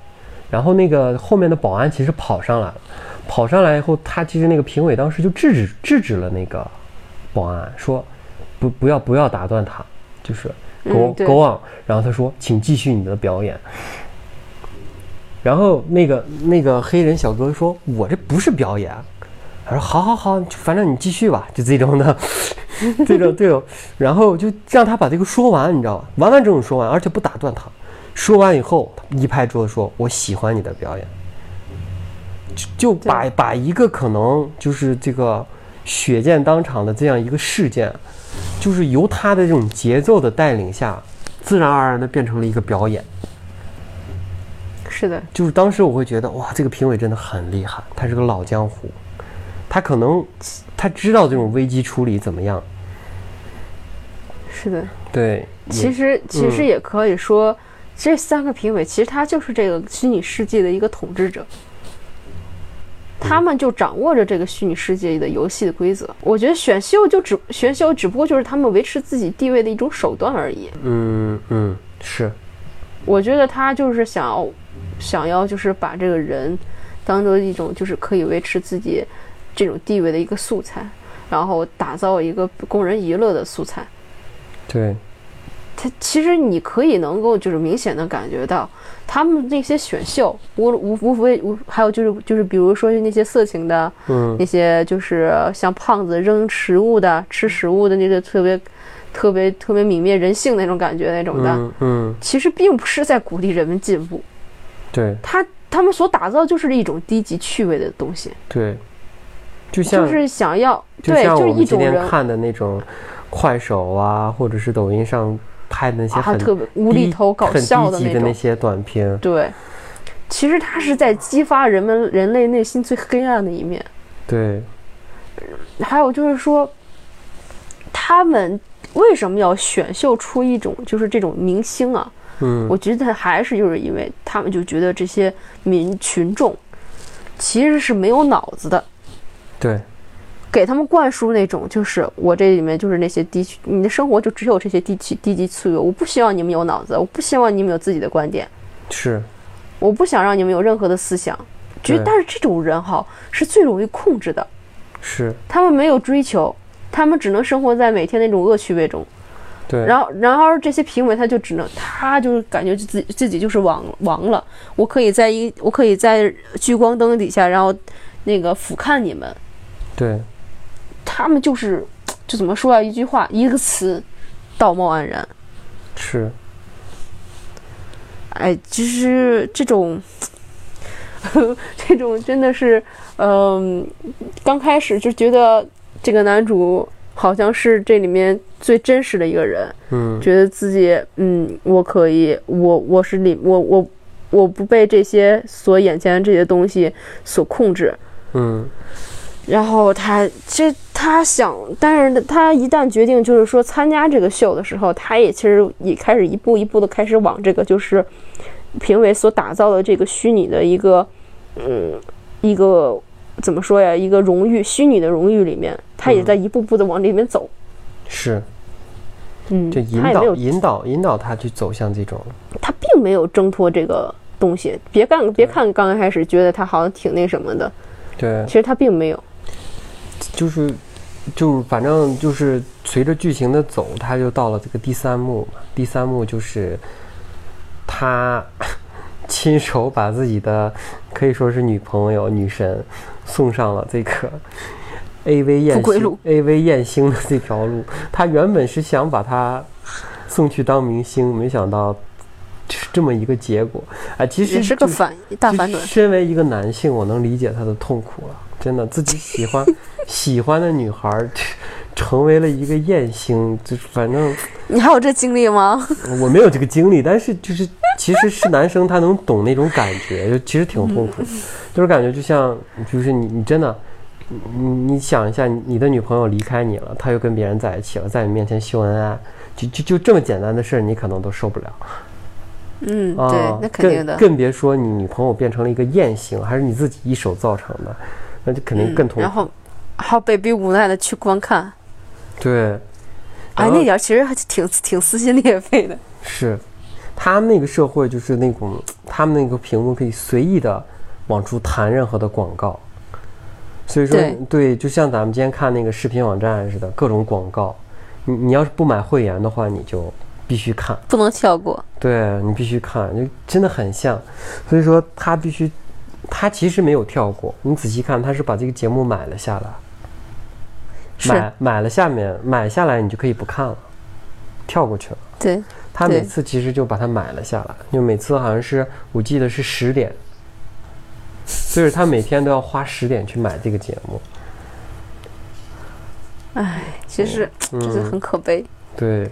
然后那个后面的保安其实跑上来了，跑上来以后，他其实那个评委当时就制止制止了那个保安，说不不要不要打断他，就是 go、嗯 go on，然后他说请继续你的表演。然后那个那个黑人小哥说：“我这不是表演，他说好好好，反正你继续吧，就这种的，这种这种，然后就让他把这个说完，你知道吧？完完整整说完，而且不打断他。说完以后，一拍桌子说：“我喜欢你的表演。”就就把把一个可能就是这个血溅当场的这样一个事件，就是由他的这种节奏的带领下，自然而然的变成了一个表演。是的，就是当时我会觉得哇，这个评委真的很厉害，他是个老江湖，他可能他知道这种危机处理怎么样。是的，对，其实其实也可以说，这三个评委其实他就是这个虚拟世界的一个统治者，他们就掌握着这个虚拟世界的游戏的规则。我觉得选秀就只选秀只不过就是他们维持自己地位的一种手段而已。嗯嗯，是，我觉得他就是想要想要就是把这个人当做一种就是可以维持自己这种地位的一个素材，然后打造一个供人娱乐的素材。对，他其实你可以能够就是明显的感觉到，他们那些选秀无无无非无还有就是就是比如说那些色情的，嗯。那些就是像胖子扔食物的、吃食物的那个特别特别特别泯灭人性那种感觉那种的，嗯嗯，其实并不是在鼓励人们进步，对他他们所打造就是一种低级趣味的东西，对，就像就是想要对，就是我们今天一种人看的那种快手啊，或者是抖音上拍的那些啊很特别无厘头搞笑的那种那些短片，对，其实它是在激发人们人类内心最黑暗的一面。对，还有就是说，他们为什么要选秀出一种就是这种明星啊？嗯我觉得还是就是因为他们就觉得这些民群众其实是没有脑子的，对给他们灌输那种就是我这里面就是那些低，你的生活就只有这些低级低级趣味，我不希望你们有脑子，我不希望你们有自己的观点。是，我不想让你们有任何的思想。觉对但是这种人哈是最容易控制的，是，他们没有追求，他们只能生活在每天那种恶趣味中。对，然后，然后这些评委他就只能，他就是感觉自己自己就是王王了，我可以在一，我可以在聚光灯底下，然后那个俯瞰你们。对，他们就是，就怎么说啊？一句话，一个词，道貌岸然。是，哎，其实这种，这种真的是，嗯、刚开始就觉得这个男主好像是这里面最真实的一个人，嗯觉得自己，嗯，我可以，我我是里，我我我不被这些所眼前的这些东西所控制。嗯然后他其实他想，但是他一旦决定就是说参加这个秀的时候，他也其实也开始一步一步的开始往这个就是评委所打造的这个虚拟的一个嗯一个怎么说呀，一个荣誉虚拟的荣誉里面，他也在一步步的往里面走。是，嗯，就引导引导引导他去走向这种，他并没有挣脱这个东西。别看，别看刚开始觉得他好像挺那什么的，对其，实他并没有。就是就是反正就是随着剧情的走，他就到了这个第三幕嘛。第三幕就是他 亲手把自己的可以说是女朋友女神送上了这个 A V 艳星 A V 艳星的这条路。他原本是想把她送去当明星，没想到是这么一个结果啊！其实也是个反大就反转。身为一个男性，我能理解他的痛苦了。真的，自己喜欢 喜欢的女孩儿 成为了一个艳星，就反正你还有这经历吗？我没有这个经历，但是就是其实是男生他能懂那种感觉，就其实挺痛苦，就是感觉就像就是你你真的。你你想一下，你的女朋友离开你了，她又跟别人在一起了，在你面前秀恩爱，就就就这么简单的事儿，你可能都受不了。嗯，啊，对，那肯定的更。更别说你女朋友变成了一个艳星，还是你自己一手造成的，那就肯定更痛苦。嗯然后还被逼无奈的去观看，对，哎，那点儿其实还挺挺撕心裂肺的。是他们那个社会就是那种，他们那个屏幕可以随意的往出弹任何的广告，所以说对就像咱们今天看那个视频网站似的，各种广告，你你要是不买会员的话，你就必须看。不能跳过。对你必须看，就真的很像，所以说他必须他其实没有跳过，你仔细看，他是把这个节目买了下来，买买了下面买下来，你就可以不看了，跳过去了。对，他每次其实就把它买了下来，就每次好像是我记得是十点，就是他每天都要花十点去买这个节目。唉，其实就是很可悲。对，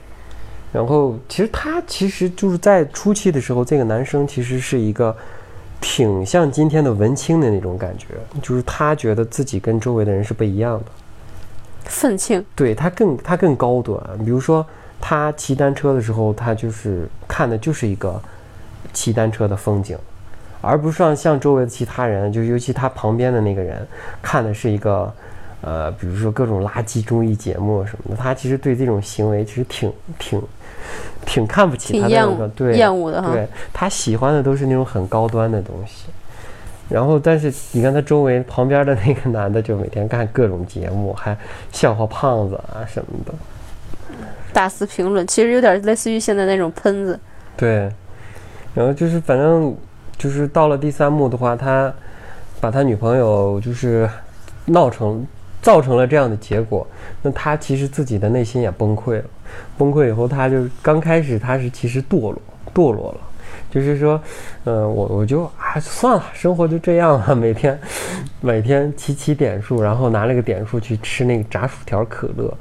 然后其实他其实就是在初期的时候，这个男生其实是一个挺像今天的文青的那种感觉，就是他觉得自己跟周围的人是不一样的。愤青，对他更他更高端，比如说他骑单车的时候，他就是看的就是一个骑单车的风景，而不是像像周围的其他人，就尤其他旁边的那个人看的是一个呃，比如说各种垃圾综艺节目什么的。他其实对这种行为其实挺挺挺看不起他的厌恶那个对厌恶的哈。对他喜欢的都是那种很高端的东西。然后，但是你看他周围旁边的那个男的，就每天干各种节目，还笑话胖子啊什么的。大肆评论，其实有点类似于现在那种喷子。对，然后就是反正就是到了第三幕的话，他把他女朋友就是闹成造成了这样的结果，那他其实自己的内心也崩溃了。崩溃以后，他就刚开始他是其实堕落堕落了。就是说，嗯、我我就啊算了，生活就这样了，每天每天骑骑点数，然后拿那个点数去吃那个炸薯条、可乐。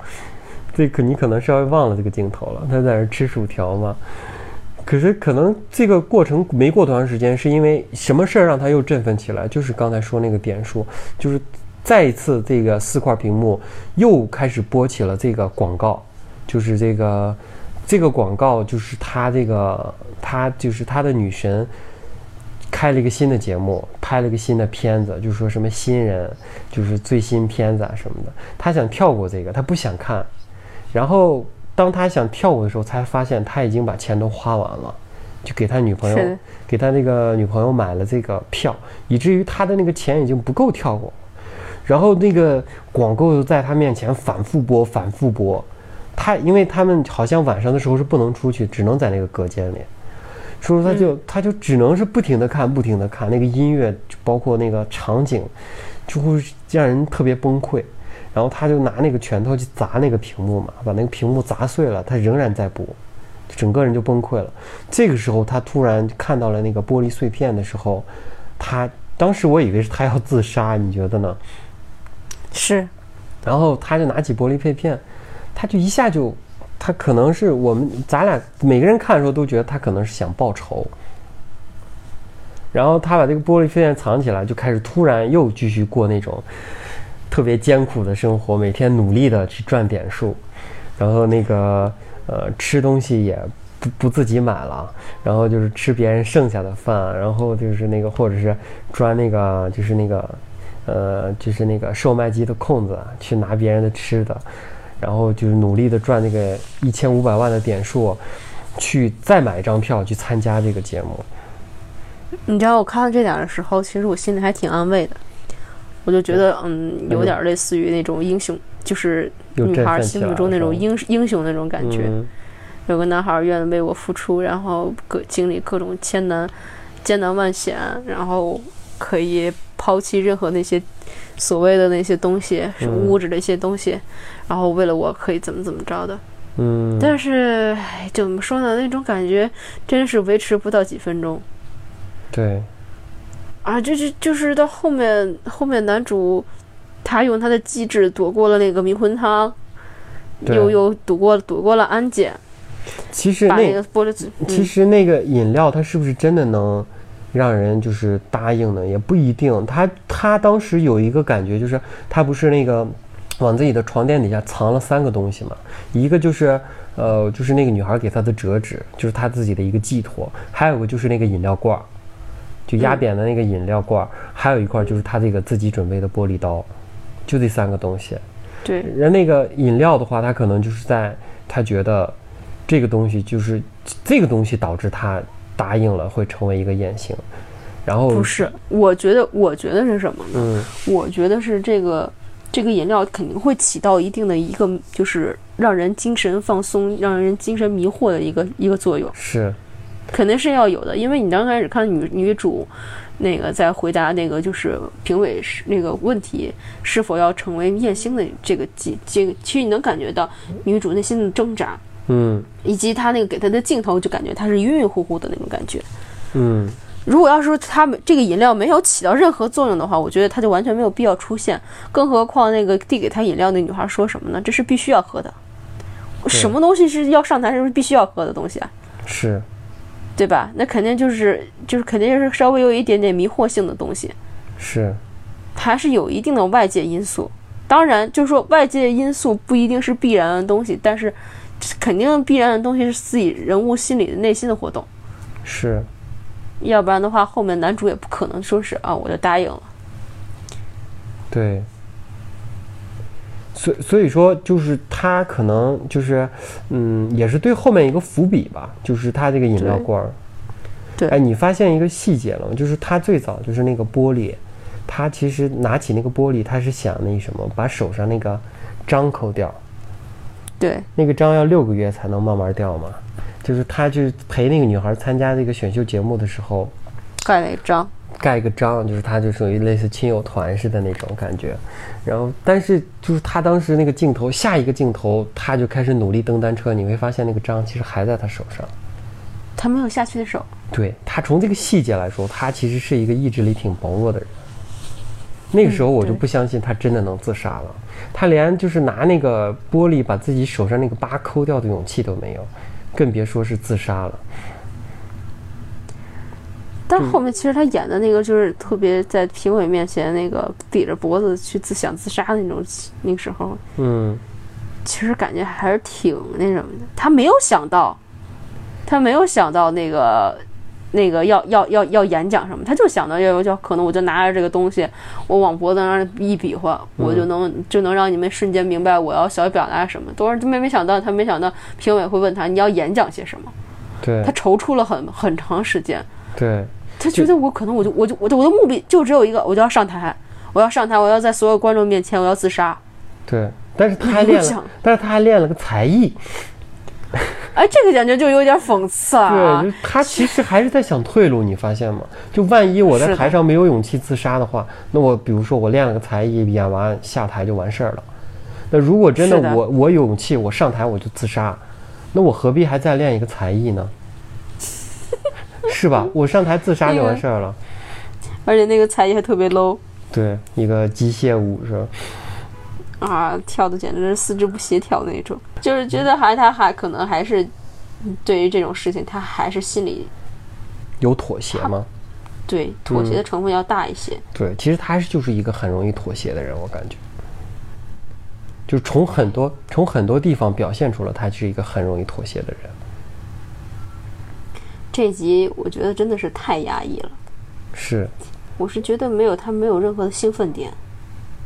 这可你可能稍微忘了这个镜头了，他在那吃薯条嘛。可是可能这个过程没过多长时间，是因为什么事儿让他又振奋起来？就是刚才说那个点数，就是再一次这个四块屏幕又开始播起了这个广告，就是这个这个广告就是他这个他就是他的女神开了一个新的节目，拍了一个新的片子，就说什么新人就是最新片子啊什么的，他想跳过这个，他不想看。然后当他想跳过的时候，才发现他已经把钱都花完了，就给他女朋友给他那个女朋友买了这个票，以至于他的那个钱已经不够跳过。然后那个广告又在他面前反复播，反复播。他因为他们好像晚上的时候是不能出去，只能在那个隔间里，所以说他就、他就只能是不停的看，不停的看那个音乐，就包括那个场景，就会让人特别崩溃。然后他就拿那个拳头去砸那个屏幕嘛，把那个屏幕砸碎了，他仍然在播，整个人就崩溃了。这个时候他突然看到了那个玻璃碎片的时候，他当时我以为是他要自杀，你觉得呢？是，然后他就拿起玻璃碎片，他就一下就，他可能是我们咱俩每个人看的时候都觉得他可能是想报仇。然后他把这个玻璃碎片藏起来，就开始突然又继续过那种特别艰苦的生活，每天努力的去赚点数，然后那个呃吃东西也不不自己买了，然后就是吃别人剩下的饭，然后就是那个或者是钻那个就是那个呃就是那个售卖机的空子去拿别人的吃的，然后就是努力的赚那个一千五百万的点数，去再买一张票去参加这个节目。你知道我看到这点的时候，其实我心里还挺安慰的。我就觉得，嗯，有点类似于那种英雄，就是女孩心目中那种英英雄那种感觉。嗯有个男孩愿意为我付出，然后各经历各种艰难、艰难万险，然后可以抛弃任何那些所谓的那些东西，是嗯物质的一些东西，然后为了我可以怎么怎么着的。嗯，但是，唉怎么说呢？那种感觉真是维持不到几分钟对，啊！就是就是到后面，后面男主他用他的机智躲过了那个迷魂汤，对又又躲过躲过了安检，其实那那个玻璃子，其嗯实那个饮料它是不是真的能让人就是答应的？也不一定。他他当时有一个感觉，就是他不是那个往自己的床垫底下藏了三个东西嘛，一个就是呃就是那个女孩给他的折纸，就是他自己的一个寄托，还有个就是那个饮料罐儿，就压嗯扁的那个饮料罐儿，还有一块就是他这个自己准备的玻璃刀，就这三个东西。对，人那个饮料的话，他可能就是在他觉得这个东西就是这个东西导致他答应了会成为一个艳星，然后不是，我觉得，我觉得是什么呢？嗯我觉得是这个这个饮料肯定会起到一定的一个，就是让人精神放松、让人精神迷惑的一个一个作用。是肯定是要有的，因为你刚开始看女女主那个在回答那个就是评委是那个问题是否要成为艳星的这个这这个，其实你能感觉到女主内心的挣扎，嗯以及他那个给他的镜头就感觉他是晕晕乎乎的那种感觉。嗯如果要是说他们这个饮料没有起到任何作用的话，我觉得他就完全没有必要出现。更何况那个递给他饮料那女孩说什么呢？这是必须要喝的，什么东西是要上台是必须要喝的东西啊？是对吧？那肯定就是就是肯定是稍微有一点点迷惑性的东西，是还是有一定的外界因素。当然，就是说外界因素不一定是必然的东西，但是肯定必然的东西是自己人物心里的内心的活动。是，要不然的话，后面男主也不可能说是啊，我就答应了。对。所所以说，就是他可能就是，嗯，也是对后面一个伏笔吧，就是他这个饮料罐儿。对哎，你发现一个细节了吗？就是他最早就是那个玻璃，他其实拿起那个玻璃，他是想那什么，把手上那个章抠掉。对那个章要六个月才能慢慢掉嘛。就是他就是陪那个女孩参加这个选秀节目的时候，盖了一章，盖一个章，就是他就属于类似亲友团似的那种感觉。然后，但是就是他当时那个镜头，下一个镜头他就开始努力蹬单车，你会发现那个章其实还在他手上。他没有下去的手。对他从这个细节来说，他其实是一个意志力挺薄弱的人。那个时候我就不相信他真的能自杀了，他连就是拿那个玻璃把自己手上那个疤抠掉的勇气都没有，更别说是自杀了。但后面其实他演的那个就是特别在评委面前那个抵着脖子去自想自杀的那种，那个时候嗯，其实感觉还是挺那什么的。他没有想到，他没有想到那个那个要要要要演讲什么，他就想到要要可能我就拿着这个东西，我往脖子上一比划，我就能就能让你们瞬间明白我要想表达什么。都是没没想到，他没想到评委会问他你要演讲些什么，对他踌躇了很很长时间。对他觉得我可能我就我就我的我的目的就只有一个，我就要上台，我要上台，我要在所有观众面前我要自杀。对，但是他还练了，但是他还练了个才艺。哎，这个感觉就有点讽刺啊对，就！是他其实还是在想退路，你发现吗？就万一我在台上没有勇气自杀的话，那我比如说我练了个才艺，演完下台就完事儿了。那如果真的我我有勇气，我上台我就自杀，那我何必还再练一个才艺呢？是吧？我上台自杀就完事儿了。而且那个才艺还特别 low 对，一个机械舞是吧？啊，跳的简直是四肢不协调那种。就是觉得还他还可能还是对于这种事情，他还是心里有妥协吗？对妥协的成分要大一些。对，其实他是就是一个很容易妥协的人，我感觉，就是从很多从很多地方表现出了他是一个很容易妥协的人。这集我觉得真的是太压抑了，是我是觉得没有他没有任何的兴奋点。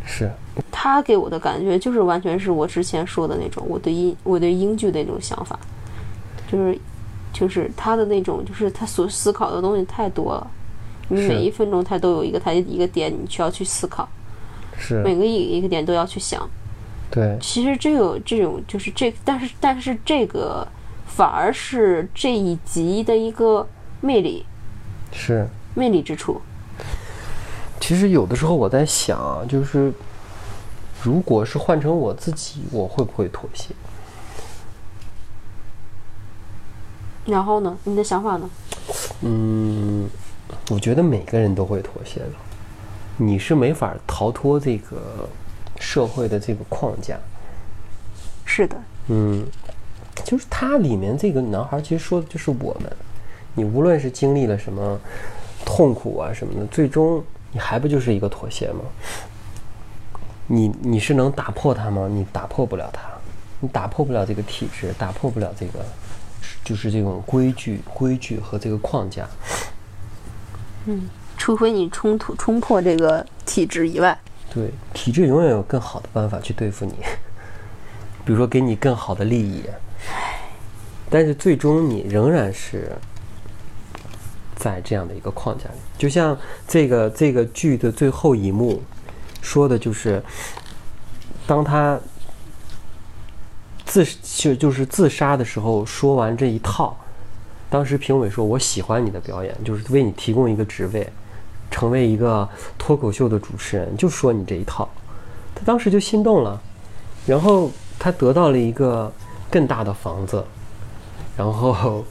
是，他给我的感觉就是完全是我之前说的那种，我对英我对英剧的那种想法，就是就是他的那种，就是他所思考的东西太多了，你每一分钟他都有一个他一个点，你需要去思考，是每个一一个点都要去想。对，其实这个这种就是这，但是但是这个反而是这一集的一个魅力是。魅力之处。其实有的时候我在想啊，就是如果是换成我自己，我会不会妥协？然后呢，你的想法呢？嗯，我觉得每个人都会妥协的。你是没法逃脱这个社会的这个框架。是的，嗯，就是他里面这个男孩其实说的就是我们。你无论是经历了什么痛苦啊什么的，最终你还不就是一个妥协吗？你你是能打破它吗？你打破不了它，你打破不了这个体制，打破不了这个就是这种规矩、规矩和这个框架。嗯除非你冲突冲破这个体制以外，对，体制永远有更好的办法去对付你，比如说给你更好的利益，但是最终你仍然是在这样的一个框架里。就像这个这个剧的最后一幕说的就是，当他自就就是自杀的时候，说完这一套，当时评委说我喜欢你的表演，就是为你提供一个职位，成为一个脱口秀的主持人，就说你这一套。他当时就心动了，然后他得到了一个更大的房子，然后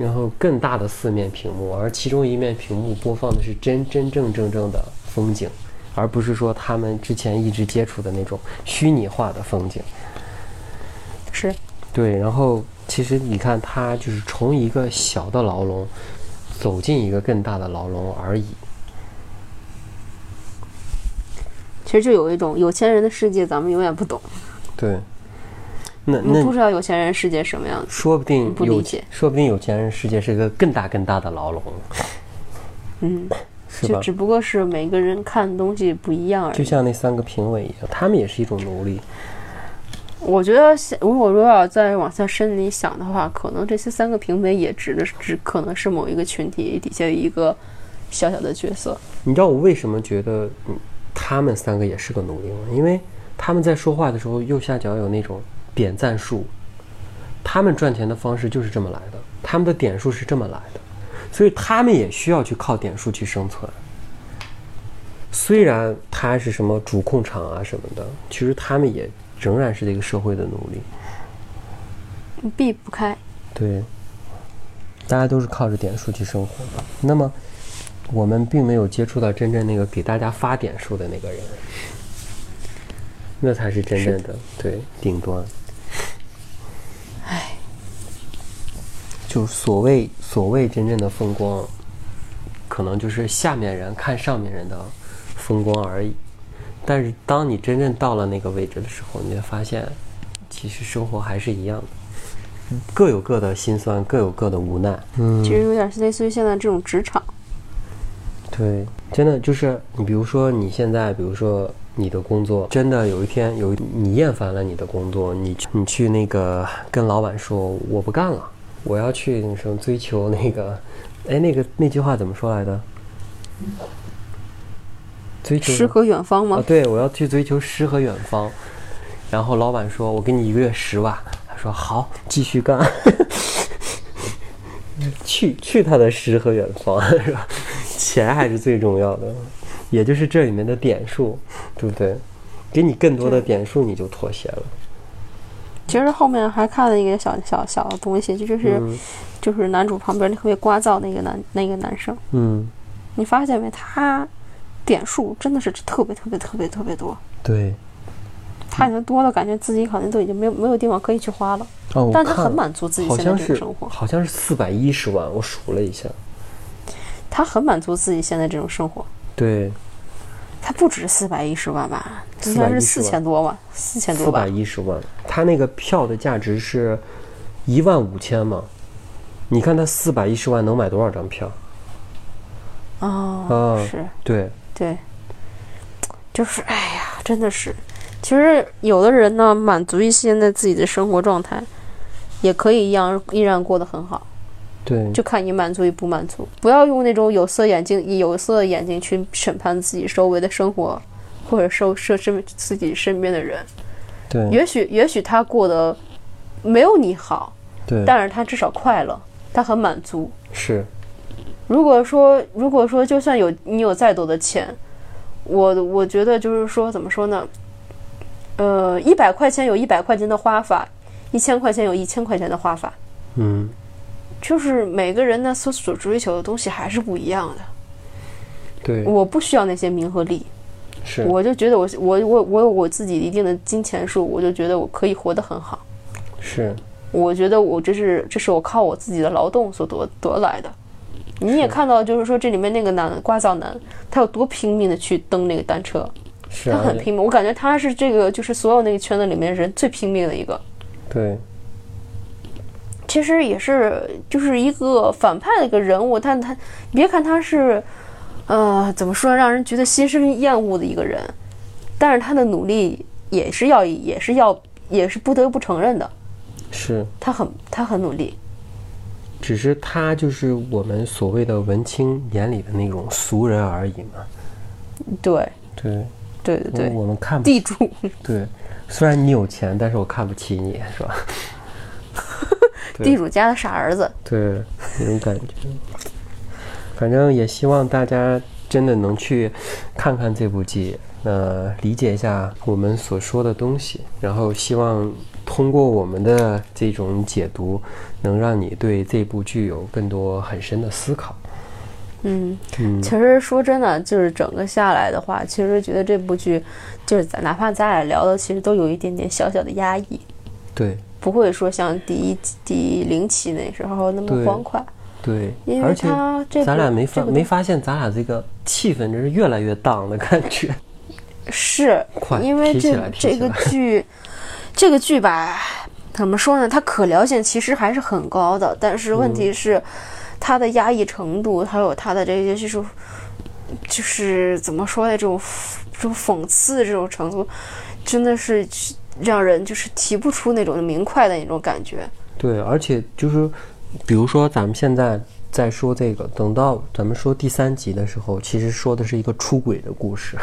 然后更大的四面屏幕，而其中一面屏幕播放的是真真正正正的风景，而不是说他们之前一直接触的那种虚拟化的风景。是对，然后其实你看，他就是从一个小的牢笼走进一个更大的牢笼而已。其实就有一种有钱人的世界，咱们永远不懂，对，那那不知道有钱人世界什么样子。说不定有不理解说不定有钱人世界是个更大更大的牢笼，嗯，是吧？就只不过是每个人看的东西不一样而已就。像那三个评委一样，他们也是一种奴隶。我觉得现，如果如果要再往下深里想的话，可能这些三个评委也指的是只可能是某一个群体底下的一个小小的角色。你知道我为什么觉得嗯他们三个也是个奴隶吗？因为他们在说话的时候右下角有那种点赞数，他们赚钱的方式就是这么来的，他们的点数是这么来的，所以他们也需要去靠点数去生存。虽然他是什么主控场啊什么的，其实他们也仍然是这个社会的奴隶。避不开。对，大家都是靠着点数去生活的。那么，我们并没有接触到真正那个给大家发点数的那个人，那才是真正的对顶端。就所谓所谓真正的风光，可能就是下面人看上面人的风光而已。但是当你真正到了那个位置的时候，你会发现，其实生活还是一样的，各有各的辛酸，各有各的无奈。嗯其实有点类似于现在这种职场。对，真的就是你，比如说你现在，比如说你的工作，真的有一天有你厌烦了你的工作，你去你去那个跟老板说我不干了，我要去那什么追求那个，哎，那个那句话怎么说来的？追求诗和远方啊吗？，对，我要去追求诗和远方。然后老板说：“我给你一个月十万。”他说：“好，继续干。去去他的诗和远方，是吧？钱还是最重要的，也就是这里面的点数，对不对？给你更多的点数，你就妥协了。其实后面还看了一个小小小的东西，就就是、嗯就是男主旁边那特别聒噪那个男那个男生，嗯，你发现没？他点数真的是特别特别特别特别多，对。他已经多到感觉自己好像都已经没有没有地方可以去花了，哦，但他很满足自己现在这种生活，好像是四百一十万，我数了一下。他很满足自己现在这种生活。对，他不止四百一十万吧，应该是四千多万，四千多吧四百。一十万，它那个票的价值是一万五千嘛？你看它四百一十万能买多少张票？哦，啊是对，对，就是哎呀，真的是，其实有的人呢，满足于现在自己的生活状态，也可以一样依然过得很好，对，就看你满足与不满足。不要用那种有色眼镜、以有色的眼睛去审判自己周围的生活，或者受设身自己身边的人。对，也许也许他过得没有你好，对，但是他至少快乐，他很满足。是，如果说，如果说，就算有你有再多的钱，我我觉得就是说，怎么说呢？呃，一百块钱有一百块钱的花法，一千块钱有一千块钱的花法，嗯，就是每个人呢所所追求的东西还是不一样的。对，我不需要那些名和利，是，我就觉得我我我我有我自己一定的金钱数，我就觉得我可以活得很好。是，我觉得我这是这是我靠我自己的劳动所得得来的。你也看到，就是说这里面那个男聒噪男，他有多拼命的去蹬那个单车，是啊，他很拼命。我感觉他是这个就是所有那个圈子里面人最拼命的一个。对，其实也是就是一个反派的一个人物，但他别看他是，呃，怎么说，让人觉得心生厌恶的一个人，但是他的努力也是要也是要也是不得不承认的，是，他很他很努力。只是他就是我们所谓的文青眼里的那种俗人而已嘛。对对，对对对，我们看不地主。对，虽然你有钱，但是我看不起你，是吧？对地主家的傻儿子。对，那种感觉。反正也希望大家真的能去看看这部剧，呃，理解一下我们所说的东西，然后希望通过我们的这种解读，能让你对这部剧有更多很深的思考。嗯，嗯其实说真的，就是整个下来的话，其实觉得这部剧，就是咱哪怕咱俩聊的，其实都有一点点小小的压抑，对不会说像第一第零期那时候那么欢快，对因，为而且它这咱俩没发这个没发现咱俩这个气氛真是越来越荡的感觉。是快因为这这个剧，这个剧吧，怎么说呢？它可聊性其实还是很高的，但是问嗯题是，它的压抑程度，还有它的这些就是就是怎么说呢？这种这种讽刺的这种程度，真的是让人就是提不出那种明快的那种感觉。对，而且就是，比如说咱们现在在说这个，等到咱们说第三集的时候，其实说的是一个出轨的故事，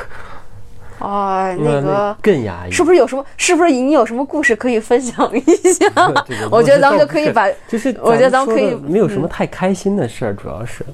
啊，那 那个更压抑。是不是有什么？是不是你有什么故事可以分享一下？我觉得咱们就可以把就是我觉得咱们可以没有什么太开心的事儿，主要是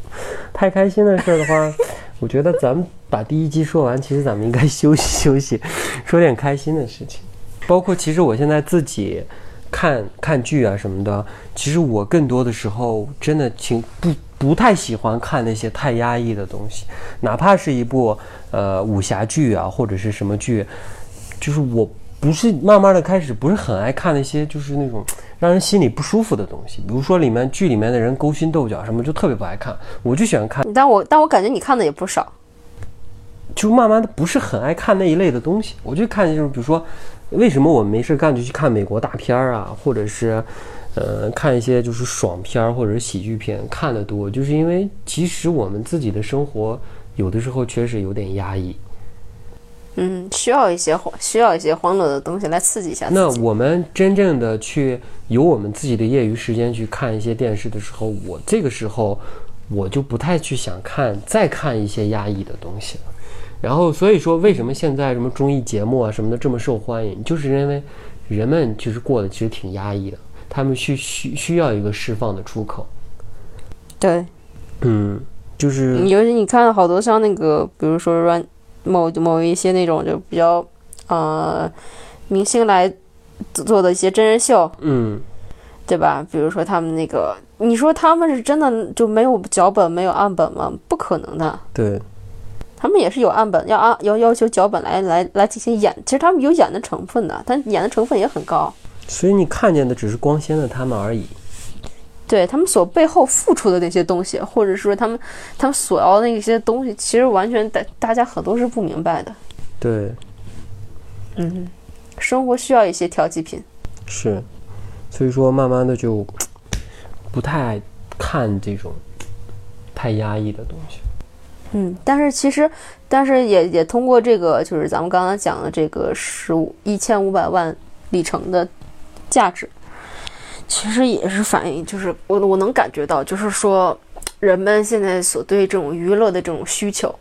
太开心的事儿的话，我觉得咱们把第一集说完，其实咱们应该休息休息，说点开心的事情。包括其实我现在自己看看剧啊什么的，其实我更多的时候真的挺不不太喜欢看那些太压抑的东西，哪怕是一部呃武侠剧啊或者是什么剧，就是我不是慢慢的开始不是很爱看那些就是那种让人心里不舒服的东西，比如说里面剧里面的人勾心斗角什么，就特别不爱看。我就喜欢看，但我但我感觉你看的也不少。就慢慢的不是很爱看那一类的东西。我就看就是比如说，为什么我没事干就去看美国大片儿啊，或者是呃看一些就是爽片儿或者是喜剧片看的多，就是因为其实我们自己的生活有的时候确实有点压抑。嗯，需要一些需要一些欢乐的东西来刺激一下。那我们真正的去有我们自己的业余时间去看一些电视的时候，我这个时候我就不太去想看再看一些压抑的东西了。然后所以说，为什么现在什么综艺节目啊什么的这么受欢迎，就是因为人们其实过得其实挺压抑的，他们需需需要一个释放的出口。对，嗯，就是尤其你看好多像那个，比如说软某某一些那种就比较呃明星来做的一些真人秀，嗯对吧？比如说他们那个，你说他们是真的就没有脚本没有案本吗？不可能的。对他们也是有案本，要按要要求脚本来来来进行演，其实他们有演的成分的，但演的成分也很高。所以你看见的只是光鲜的他们而已。对他们所背后付出的那些东西，或者说他们他们所要的那些东西，其实完全大大家很多是不明白的。对，嗯，生活需要一些调剂品。是，所以说慢慢的就不太爱看这种太压抑的东西。嗯，但是其实，但是也也通过这个，就是咱们刚刚讲的这个十五一千五百万里程的价值，其实也是反映，就是我我能感觉到，就是说人们现在所对这种娱乐的这种需求，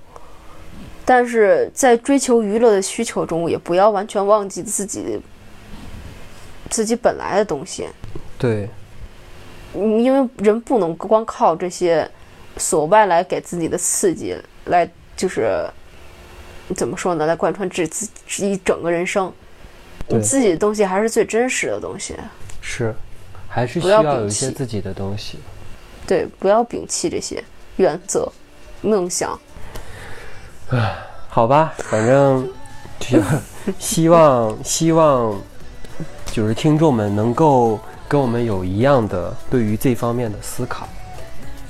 但是在追求娱乐的需求中，也不要完全忘记自己自己本来的东西，对，嗯因为人不能光靠这些所外来给自己的刺激来，就是怎么说呢，来贯穿自自己一整个人生。你自己的东西还是最真实的东西，是，还是需要有一些自己的东西。对，不要摒弃这些原则、梦想。好吧，反正就希望希望就是听众们能够跟我们有一样的对于这方面的思考。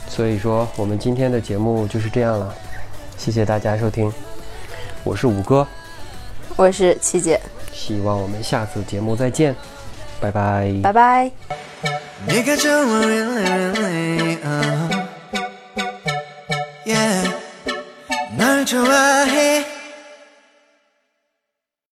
所以说我们今天的节目就是这样了。谢谢大家收听。我是五哥。我是七姐。希望我们下次节目再见。拜拜。拜拜。你我 yeah a h e a